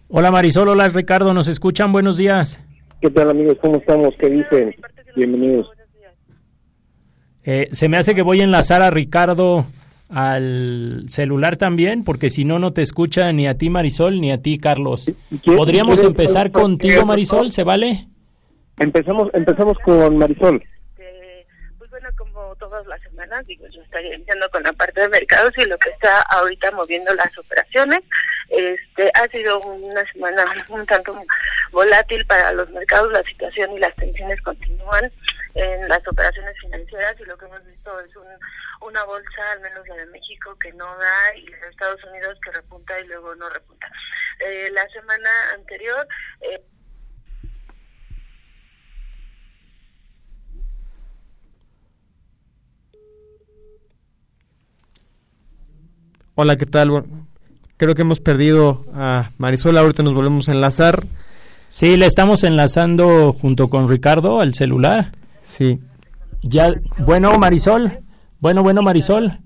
Hola Marisol, hola Ricardo, ¿nos escuchan? Buenos días. ¿Qué tal amigos? ¿Cómo estamos? ¿Qué dicen? Bienvenidos. Eh, se me hace que voy a enlazar a Ricardo al celular también, porque si no, no te escucha ni a ti Marisol ni a ti Carlos. ¿Podríamos empezar contigo Marisol? ¿Se vale? Empezamos, empezamos con Marisol todas las semanas, digo, yo estaría iniciando con la parte de mercados y lo que está ahorita moviendo las operaciones. Este ha sido una semana un tanto volátil para los mercados, la situación y las tensiones continúan en las operaciones financieras y lo que hemos visto es una bolsa, al menos la de México, que no da y la de Estados Unidos que repunta y luego no repunta. Eh, la semana anterior... Eh, Hola, ¿qué tal? creo que hemos perdido a Marisol, ahorita nos volvemos a enlazar. Sí, le estamos enlazando junto con Ricardo al celular. Sí. Ya, bueno, Marisol. Bueno, bueno, Marisol.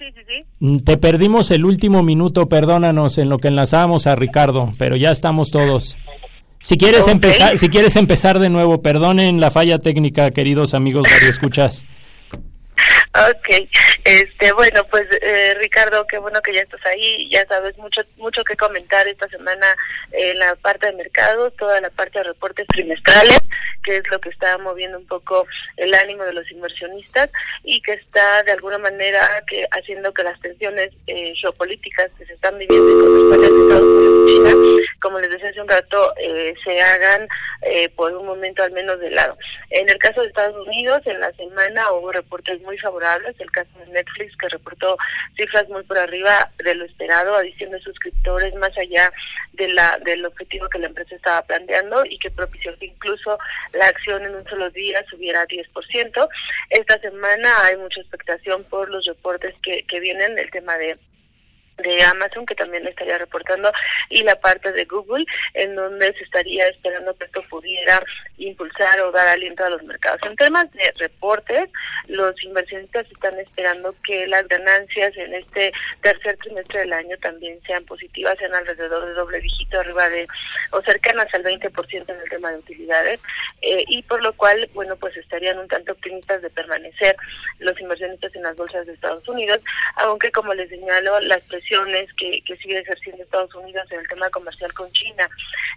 Sí, sí, sí. Mm, te perdimos el último minuto, perdónanos en lo que enlazábamos a Ricardo, pero ya estamos todos. Si quieres empezar, si quieres empezar de nuevo, perdonen la falla técnica, queridos amigos Radio Escuchas. Ok, este, bueno, pues eh, Ricardo, qué bueno que ya estás ahí, ya sabes mucho mucho que comentar esta semana en la parte de mercados, toda la parte de reportes trimestrales, que es lo que está moviendo un poco el ánimo de los inversionistas y que está de alguna manera que haciendo que las tensiones eh, geopolíticas que se están viviendo con España, Estados Unidos y China, como les decía hace un rato, eh, se hagan por un momento al menos de lado. En el caso de Estados Unidos, en la semana hubo reportes muy favorables, el caso de Netflix que reportó cifras muy por arriba de lo esperado, adición de suscriptores más allá de la del objetivo que la empresa estaba planteando y que propició que incluso la acción en un solo día subiera 10%. Esta semana hay mucha expectación por los reportes que, que vienen del tema de de Amazon que también estaría reportando y la parte de Google en donde se estaría esperando que esto pudiera impulsar o dar aliento a los mercados. En temas de reportes, los inversionistas están esperando que las ganancias en este tercer trimestre del año también sean positivas, sean alrededor de doble dígito, arriba de o cercanas al 20% en el tema de utilidades eh, y por lo cual, bueno, pues estarían un tanto optimistas de permanecer los inversionistas en las bolsas de Estados Unidos, aunque como les señalo, las presiones que, sigue ejerciendo Estados Unidos en el tema comercial con China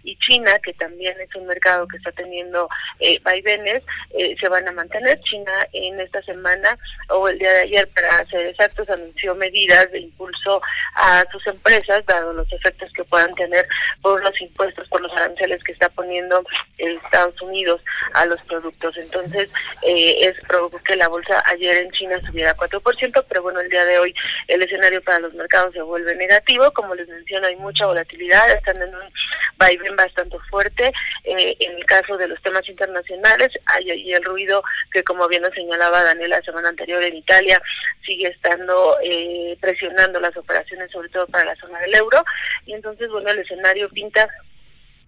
y China, que también es un mercado que está teniendo eh, vaivenes, eh, se van a mantener. China en esta semana o el día de ayer, para ser exactos, anunció medidas de impulso a sus empresas, dado los efectos que puedan tener por los impuestos, por los aranceles que está poniendo Estados Unidos a los productos. Entonces, eh, es provocó que la bolsa ayer en China subiera 4%, pero bueno, el día de hoy el escenario para los mercados se vuelve negativo. Como les menciono, hay mucha volatilidad, están en un vaivén bastante fuerte. Eh, en el caso de los temas internacionales, hay ahí el ruido que, como bien nos señalaba Daniela la semana anterior en Italia, sigue estando eh, presionando las operaciones, sobre todo para la zona del euro. Y entonces, bueno, el escenario pinta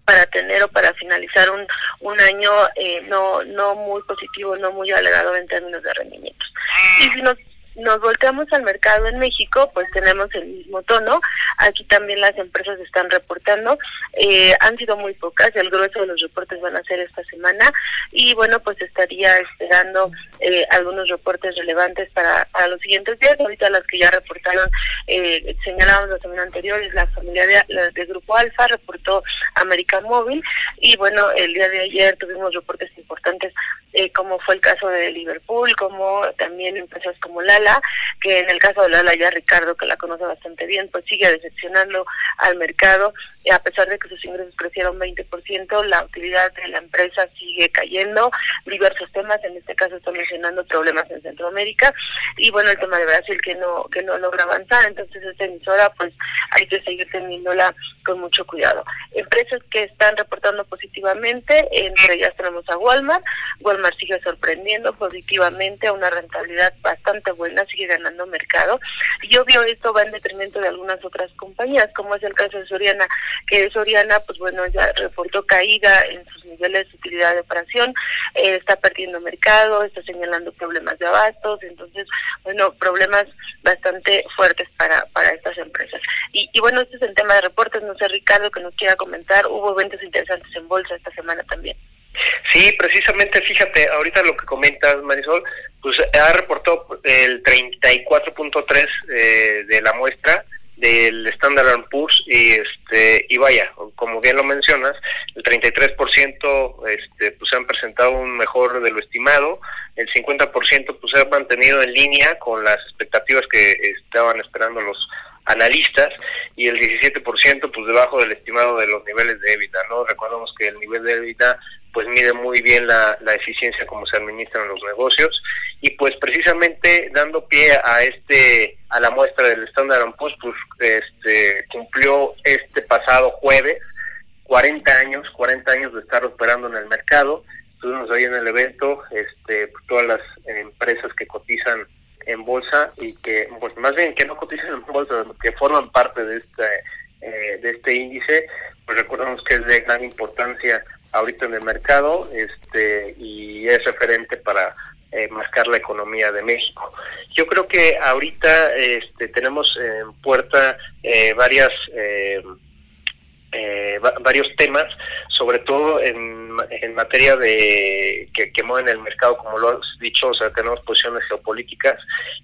para tener o para finalizar un, un año eh, no no muy positivo, no muy alegado en términos de rendimientos. Y si nos nos volteamos al mercado en México, pues tenemos el mismo tono. Aquí también las empresas están reportando. Eh, han sido muy pocas, el grueso de los reportes van a ser esta semana. Y bueno, pues estaría esperando eh, algunos reportes relevantes para, para los siguientes días. Ahorita las que ya reportaron, eh, señalábamos la semana anterior, es la familia de, de Grupo Alfa, reportó América Móvil. Y bueno, el día de ayer tuvimos reportes importantes, eh, como fue el caso de Liverpool, como también empresas como Que en el caso de Lala ya Ricardo, que la conoce bastante bien, pues sigue decepcionando al mercado, a pesar de que sus ingresos crecieron 20%, la utilidad de la empresa sigue cayendo, diversos temas, en este caso está mencionando problemas en Centroamérica, y bueno, el tema de Brasil que no que no logra avanzar, entonces esta emisora pues hay que seguir teniéndola con mucho cuidado. Empresas que están reportando positivamente, entre ellas tenemos a Walmart, Walmart sigue sorprendiendo positivamente a una rentabilidad bastante buena sigue ganando mercado. Y obvio esto va en detrimento de algunas otras compañías, como es el caso de Soriana, que Soriana, pues bueno, ya reportó caída en sus niveles de utilidad de operación, eh, está perdiendo mercado, está señalando problemas de abastos, entonces, bueno, problemas bastante fuertes para, para estas empresas. Y, y bueno, este es el tema de reportes, no sé Ricardo que nos quiera comentar, hubo eventos interesantes en bolsa esta semana también. Sí, precisamente, fíjate, ahorita lo que comentas, Marisol, pues ha reportado el 34.3 eh, de la muestra del Standard Poor's y este y vaya, como bien lo mencionas, el 33% este pues han presentado un mejor de lo estimado, el 50% pues se ha mantenido en línea con las expectativas que estaban esperando los analistas y el 17% pues debajo del estimado de los niveles de EBITDA, ¿no? Recordemos que el nivel de EBITDA pues mide muy bien la, la eficiencia como se administran los negocios. Y pues precisamente dando pie a este a la muestra del Standard Poor's pues este cumplió este pasado jueves 40 años 40 años de estar operando en el mercado. Estuvimos ahí en el evento este pues, todas las empresas que cotizan en bolsa y que pues más bien que no cotizan en bolsa que forman parte de este eh, de este índice. Pues recordemos que es de gran importancia ahorita en el mercado este y es referente para eh, marcar la economía de México. Yo creo que ahorita este, tenemos en puerta eh, varias eh, eh, varios temas, sobre todo en, en materia de que, que, mueven el mercado, como lo has dicho, o sea, tenemos posiciones geopolíticas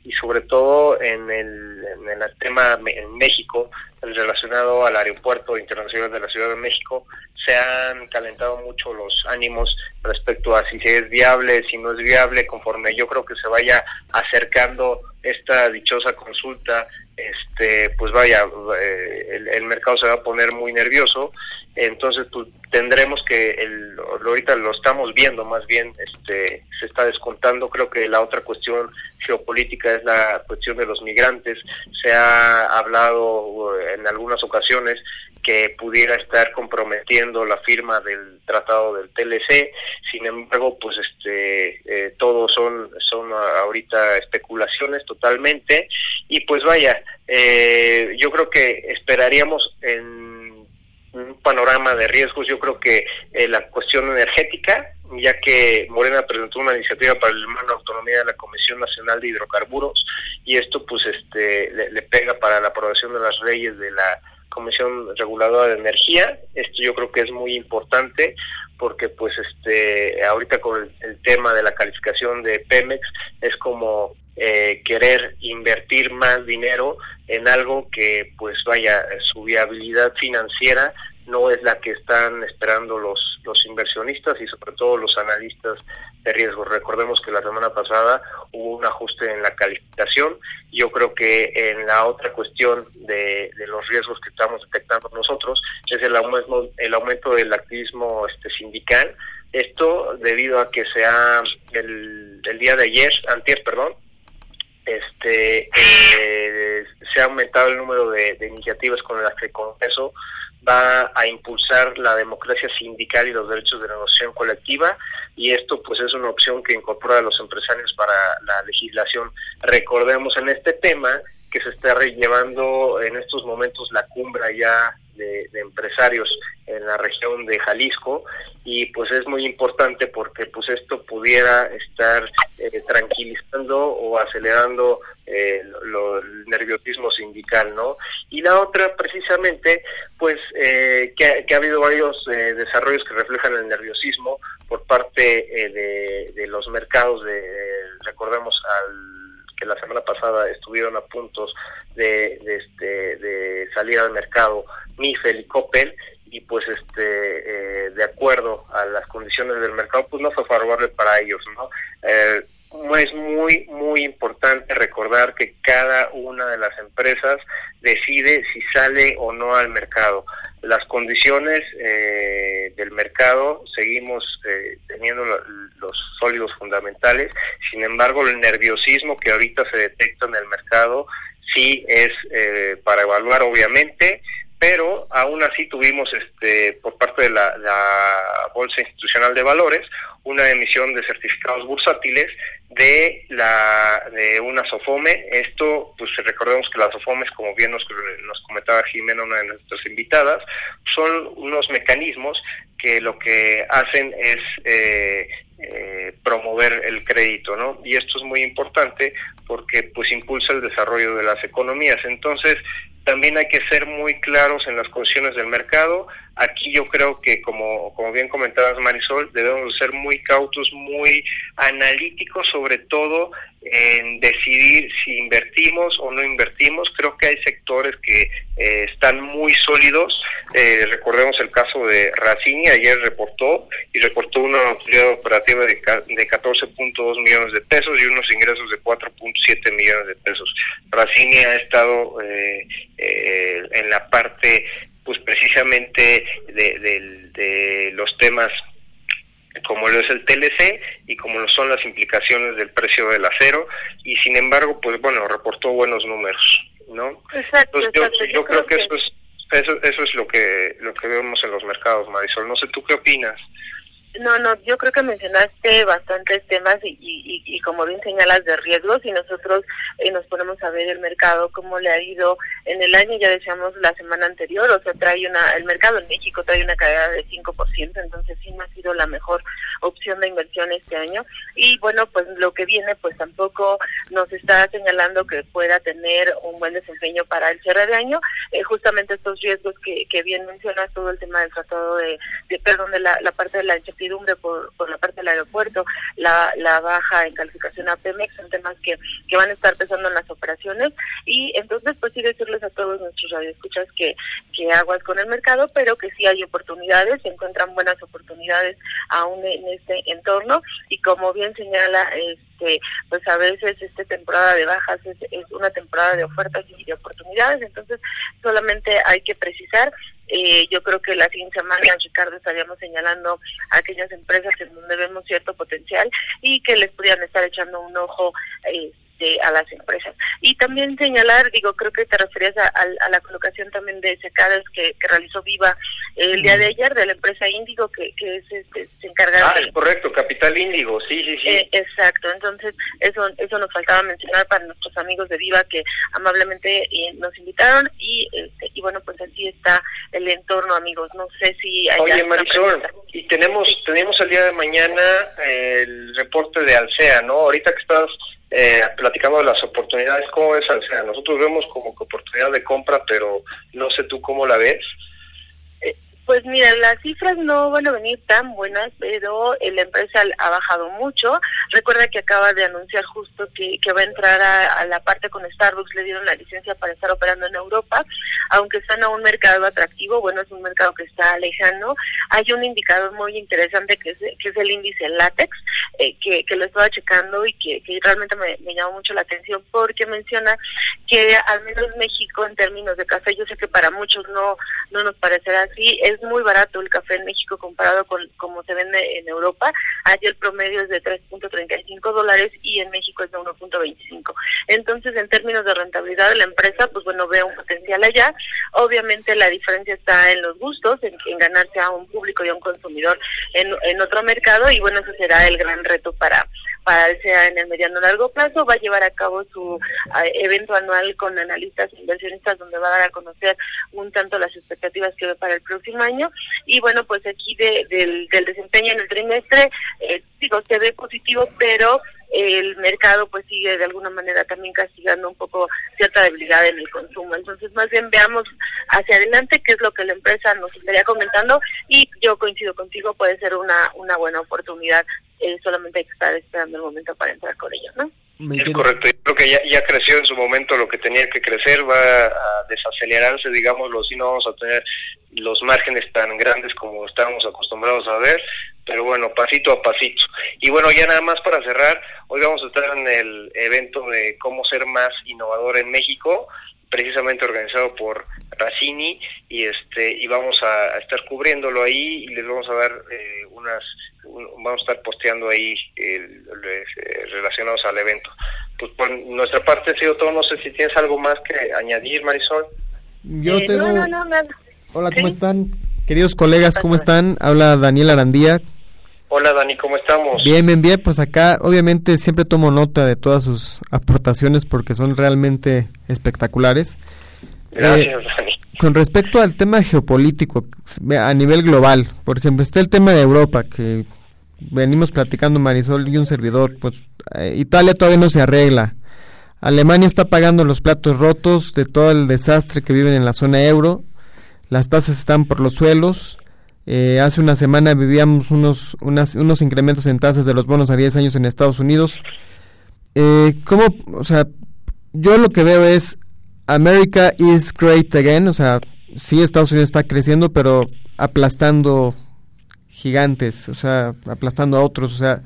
y sobre todo en el, en el tema en México, relacionado al aeropuerto internacional de la Ciudad de México, se han calentado mucho los ánimos respecto a si es viable, si no es viable, conforme yo creo que se vaya acercando esta dichosa consulta este pues vaya eh, el, mercado se va a poner muy nervioso. Entonces pues, tendremos que el, ahorita lo estamos viendo más bien este se está descontando. Creo que la otra cuestión geopolítica es la cuestión de los migrantes. Se ha hablado en algunas ocasiones que pudiera estar comprometiendo la firma del tratado del TLC. Sin embargo, pues este eh, todo son son ahorita especulaciones totalmente y pues vaya, eh, yo creo que esperaríamos en un panorama de riesgos, yo creo que eh, la cuestión energética, ya que Morena presentó una iniciativa para el la autonomía de la Comisión Nacional de Hidrocarburos y esto pues este le pega para la aprobación de las leyes de la Comisión Reguladora de Energía. Esto yo creo que es muy importante porque pues este ahorita con el, tema de la calificación de Pemex es como eh, querer invertir más dinero en algo que pues vaya su viabilidad financiera no es la que están esperando los, los inversionistas y sobre todo los analistas de riesgo. Recordemos que la semana pasada hubo un ajuste en la calificación. Yo creo que en la otra cuestión de, de los riesgos que estamos detectando nosotros es el aumento, el aumento del activismo este, sindical. Esto debido a que se ha, el, el día de ayer, antier, perdón, este eh, se ha aumentado el número de, iniciativas con las que el Congreso va a impulsar la democracia sindical y los derechos de negociación colectiva y esto pues es una opción que incorpora a los empresarios para la legislación. Recordemos en este tema que se está llevando en estos momentos la cumbre ya de, empresarios en la región de Jalisco y pues es muy importante porque pues esto pudiera estar eh, tranquilizando o acelerando eh, el nerviosismo sindical, ¿no? Y la otra precisamente pues eh, que, ha habido varios eh, desarrollos que reflejan el nerviosismo por parte de, de, los mercados de, recordemos al que la semana pasada estuvieron a puntos de, de, este, de salir al mercado Mifel y Coppel y pues este eh, de acuerdo a las condiciones del mercado pues no fue favorable para ellos no eh, es muy muy importante recordar que cada una de las empresas decide si sale o no al mercado. Las condiciones eh, del mercado seguimos eh, teniendo los sólidos fundamentales. Sin embargo el nerviosismo que ahorita se detecta en el mercado sí es eh, para evaluar obviamente pero aún así tuvimos este por parte de la, Bolsa Institucional de Valores una emisión de certificados bursátiles de la de una SOFOME. Esto, pues recordemos que las SOFOMES, como bien nos, nos comentaba Jimena, una de nuestras invitadas, son unos mecanismos que lo que hacen es eh, eh, promover el crédito, ¿no? Y esto es muy importante porque pues impulsa el desarrollo de las economías. Entonces, también hay que ser muy claros en las condiciones del mercado. Aquí yo creo que, como, como bien comentabas Marisol, debemos ser muy cautos, muy analíticos, sobre todo en decidir si invertimos o no invertimos. Creo que hay sectores que eh, están muy sólidos. Eh, recordemos el caso de Racini, ayer reportó y reportó una utilidad operativa de, de 14.2 millones de pesos y unos ingresos de 4.7 millones de pesos. Racini ha estado eh, eh, en la parte pues precisamente de, de, los temas como lo es el TLC y como lo son las implicaciones del precio del acero. Y sin embargo pues bueno reportó buenos números no exacto, yo, creo que eso es eso, eso es lo que lo que vemos en los mercados Marisol. No sé tú qué opinas No, no, yo creo que mencionaste bastantes temas y, y, y como bien señalas de riesgos y nosotros eh, nos ponemos a ver el mercado, cómo le ha ido en el año, ya decíamos la semana anterior, o sea, trae una, el mercado en México trae una caída de 5%, entonces sí no ha sido la mejor opción de inversión este año. Y bueno, pues lo que viene, pues tampoco nos está señalando que pueda tener un buen desempeño para el cierre de año, eh, justamente estos riesgos que, que bien mencionas, todo el tema del tratado de, de perdón, de la, la parte de la por, por la parte del aeropuerto, la, la baja en calificación a Pemex, son temas que, que van a estar pesando en las operaciones. Y entonces pues sí decirles a todos nuestros radioescuchas que, que aguas con el mercado, pero que sí hay oportunidades, se encuentran buenas oportunidades aún en este entorno. Y como bien señala este pues a veces esta temporada de bajas es, es una temporada de ofertas y de oportunidades, entonces solamente hay que precisar eh, yo creo que la siguiente semana, Ricardo, estaríamos señalando a aquellas empresas en donde vemos cierto potencial y que les pudieran estar echando un ojo este, a las empresas. Y también señalar, digo, creo que te referías a, a la colocación también de secadas que, que realizó Viva el día de ayer de la empresa Índigo, que, que es, este, se encarga ah, de... es correcto, Capital Índigo, sí, sí, sí. Eh, exacto, entonces eso eso nos faltaba mencionar para nuestros amigos de Viva que amablemente eh, nos invitaron y este, y bueno, pues así está el entorno, amigos. No sé si hay Oye, Marisol, y tenemos tenemos el día de mañana el reporte de Alsea, ¿no? Ahorita que estás eh, platicando de las oportunidades, ¿cómo ves Alsea? Nosotros vemos como que oportunidad de compra, pero no sé tú cómo la ves. Pues mira, las cifras no van a venir tan buenas, pero la empresa ha bajado mucho. Recuerda que acaba de anunciar justo que, va a entrar a, a, la parte con Starbucks, le dieron la licencia para estar operando en Europa, aunque están a un mercado atractivo, bueno, es un mercado que está lejano. Hay un indicador muy interesante que es, que es el índice látex, eh, que, que lo estaba checando y que, que realmente me, me llamó mucho la atención porque menciona que al menos México en términos de café, yo sé que para muchos no, no nos parecerá así, es muy barato el café en México comparado con como se vende en Europa. Allí el promedio es de 3.35 dólares y en México es de 1.25. Entonces, en términos de rentabilidad de la empresa, pues bueno, ve un potencial allá. Obviamente la diferencia está en los gustos, en, ganarse a un público y a un consumidor en, en otro mercado y bueno, eso será el gran reto para para sea en el mediano largo plazo. Va a llevar a cabo su uh, evento anual con analistas e inversionistas donde va a dar a conocer un tanto las expectativas que ve para el próximo año. Y bueno, pues aquí de, del, del desempeño en el trimestre, eh, digo, se ve positivo, pero el mercado pues sigue de alguna manera también castigando un poco cierta debilidad en el consumo. Entonces, más bien veamos hacia adelante qué es lo que la empresa nos estaría comentando y yo coincido contigo, puede ser una, una buena oportunidad, eh, solamente hay que estar esperando el momento para entrar con ellos, ¿no? Es correcto, yo creo que ya, ya creció en su momento lo que tenía que crecer, va a desacelerarse, digámoslo así, no vamos a tener los márgenes tan grandes como estábamos acostumbrados a ver, pero bueno, pasito a pasito. Y bueno, ya nada más para cerrar, hoy vamos a estar en el evento de cómo ser más innovador en México, precisamente organizado por Racini y este y vamos a, a estar cubriéndolo ahí y les vamos a dar eh, unas vamos a estar posteando ahí eh, relacionados al evento. Pues por nuestra parte ha sido todo, no sé si tienes algo más que añadir, Marisol. Yo Eh, tengo... no, no, no. Hola, ¿cómo están? Queridos colegas, ¿cómo están? Habla Daniel Arandía. Hola Dani, ¿cómo estamos? Bien, bien, bien. Pues acá obviamente siempre tomo nota de todas sus aportaciones porque son realmente espectaculares. Gracias, Dani. Con respecto al tema geopolítico a nivel global, por ejemplo, está el tema de Europa que venimos platicando Marisol y un servidor, pues eh, Italia todavía no se arregla. Alemania está pagando los platos rotos de todo el desastre que viven en la zona euro. Las tasas están por los suelos. Eh, hace una semana vivíamos unos, unas, unos incrementos en tasas de los bonos a 10 años en Estados Unidos. Eh, ¿Cómo? O sea, yo lo que veo es America is great again. O sea, sí, Estados Unidos está creciendo, pero aplastando gigantes, o sea, aplastando a otros. O sea,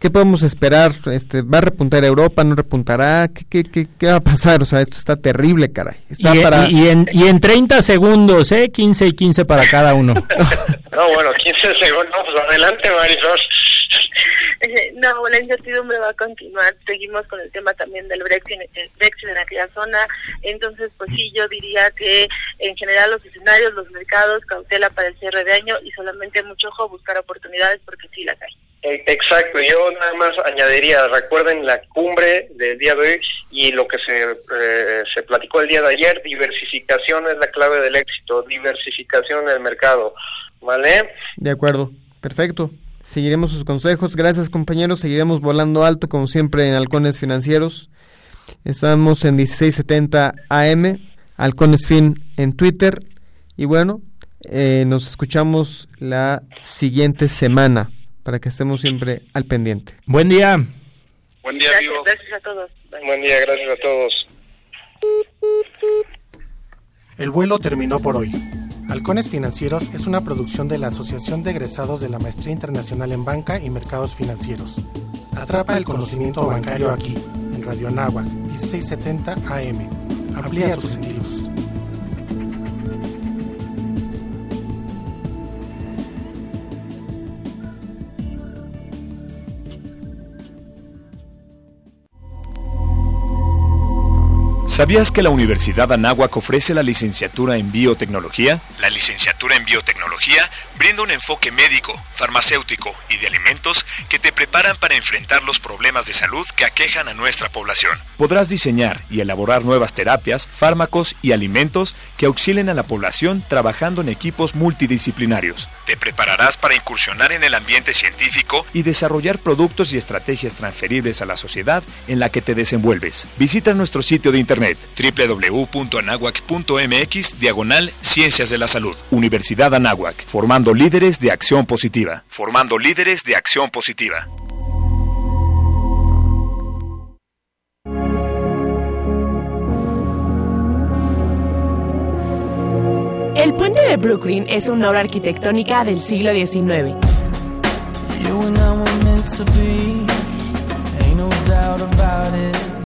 ¿qué podemos esperar? Este, ¿Va a repuntar Europa? ¿No repuntará? ¿Qué, qué, qué, qué va a pasar? O sea, esto está terrible, caray. Está y, para... y, y en, y en 30 segundos, ¿eh? 15 y 15 para cada uno. No, bueno, 15 segundos, pues adelante, Marisol. no, la incertidumbre va a continuar. Seguimos con el tema también del Brexit, el Brexit en aquella zona. Entonces, pues sí, yo diría que en general los escenarios, los mercados, cautela para el cierre de año y solamente mucho ojo buscar oportunidades porque sí las hay. E, exacto, yo nada más añadiría, recuerden la cumbre del día de hoy y lo que se, eh, se platicó el día de ayer, diversificación es la clave del éxito, diversificación en el mercado, ¿vale? De acuerdo, perfecto. Seguiremos sus consejos, gracias compañeros, seguiremos volando alto como siempre en Halcones Financieros. Estamos en 1670 AM, Halcones Fin en Twitter y bueno, eh, nos escuchamos la siguiente semana para que estemos siempre al pendiente. Buen día. Buen día, gracias, gracias a todos. Buen día, gracias a todos. El vuelo terminó por hoy. Halcones Financieros es una producción de la Asociación de Egresados de la Maestría Internacional en Banca y Mercados Financieros. Atrapa el conocimiento bancario aquí, en Radio Anáhuac, 1670 AM. Amplía tus sentidos. ¿Sabías que la Universidad Anáhuac ofrece la licenciatura en biotecnología? La licenciatura en biotecnología brinda un enfoque médico, farmacéutico y de alimentos que te preparan para enfrentar los problemas de salud que aquejan a nuestra población. Podrás diseñar y elaborar nuevas terapias, fármacos y alimentos que auxilien a la población trabajando en equipos multidisciplinarios. Te prepararás para incursionar en el ambiente científico y desarrollar productos y estrategias transferibles a la sociedad en la que te desenvuelves. Visita nuestro sitio de internet www.anahuac.mx diagonal Ciencias de la Salud. Universidad Anáhuac, formando líderes de acción positiva. Formando líderes de acción positiva. El puente de Brooklyn es una obra arquitectónica del siglo XIX. You and I were meant to be, ain't no doubt about it.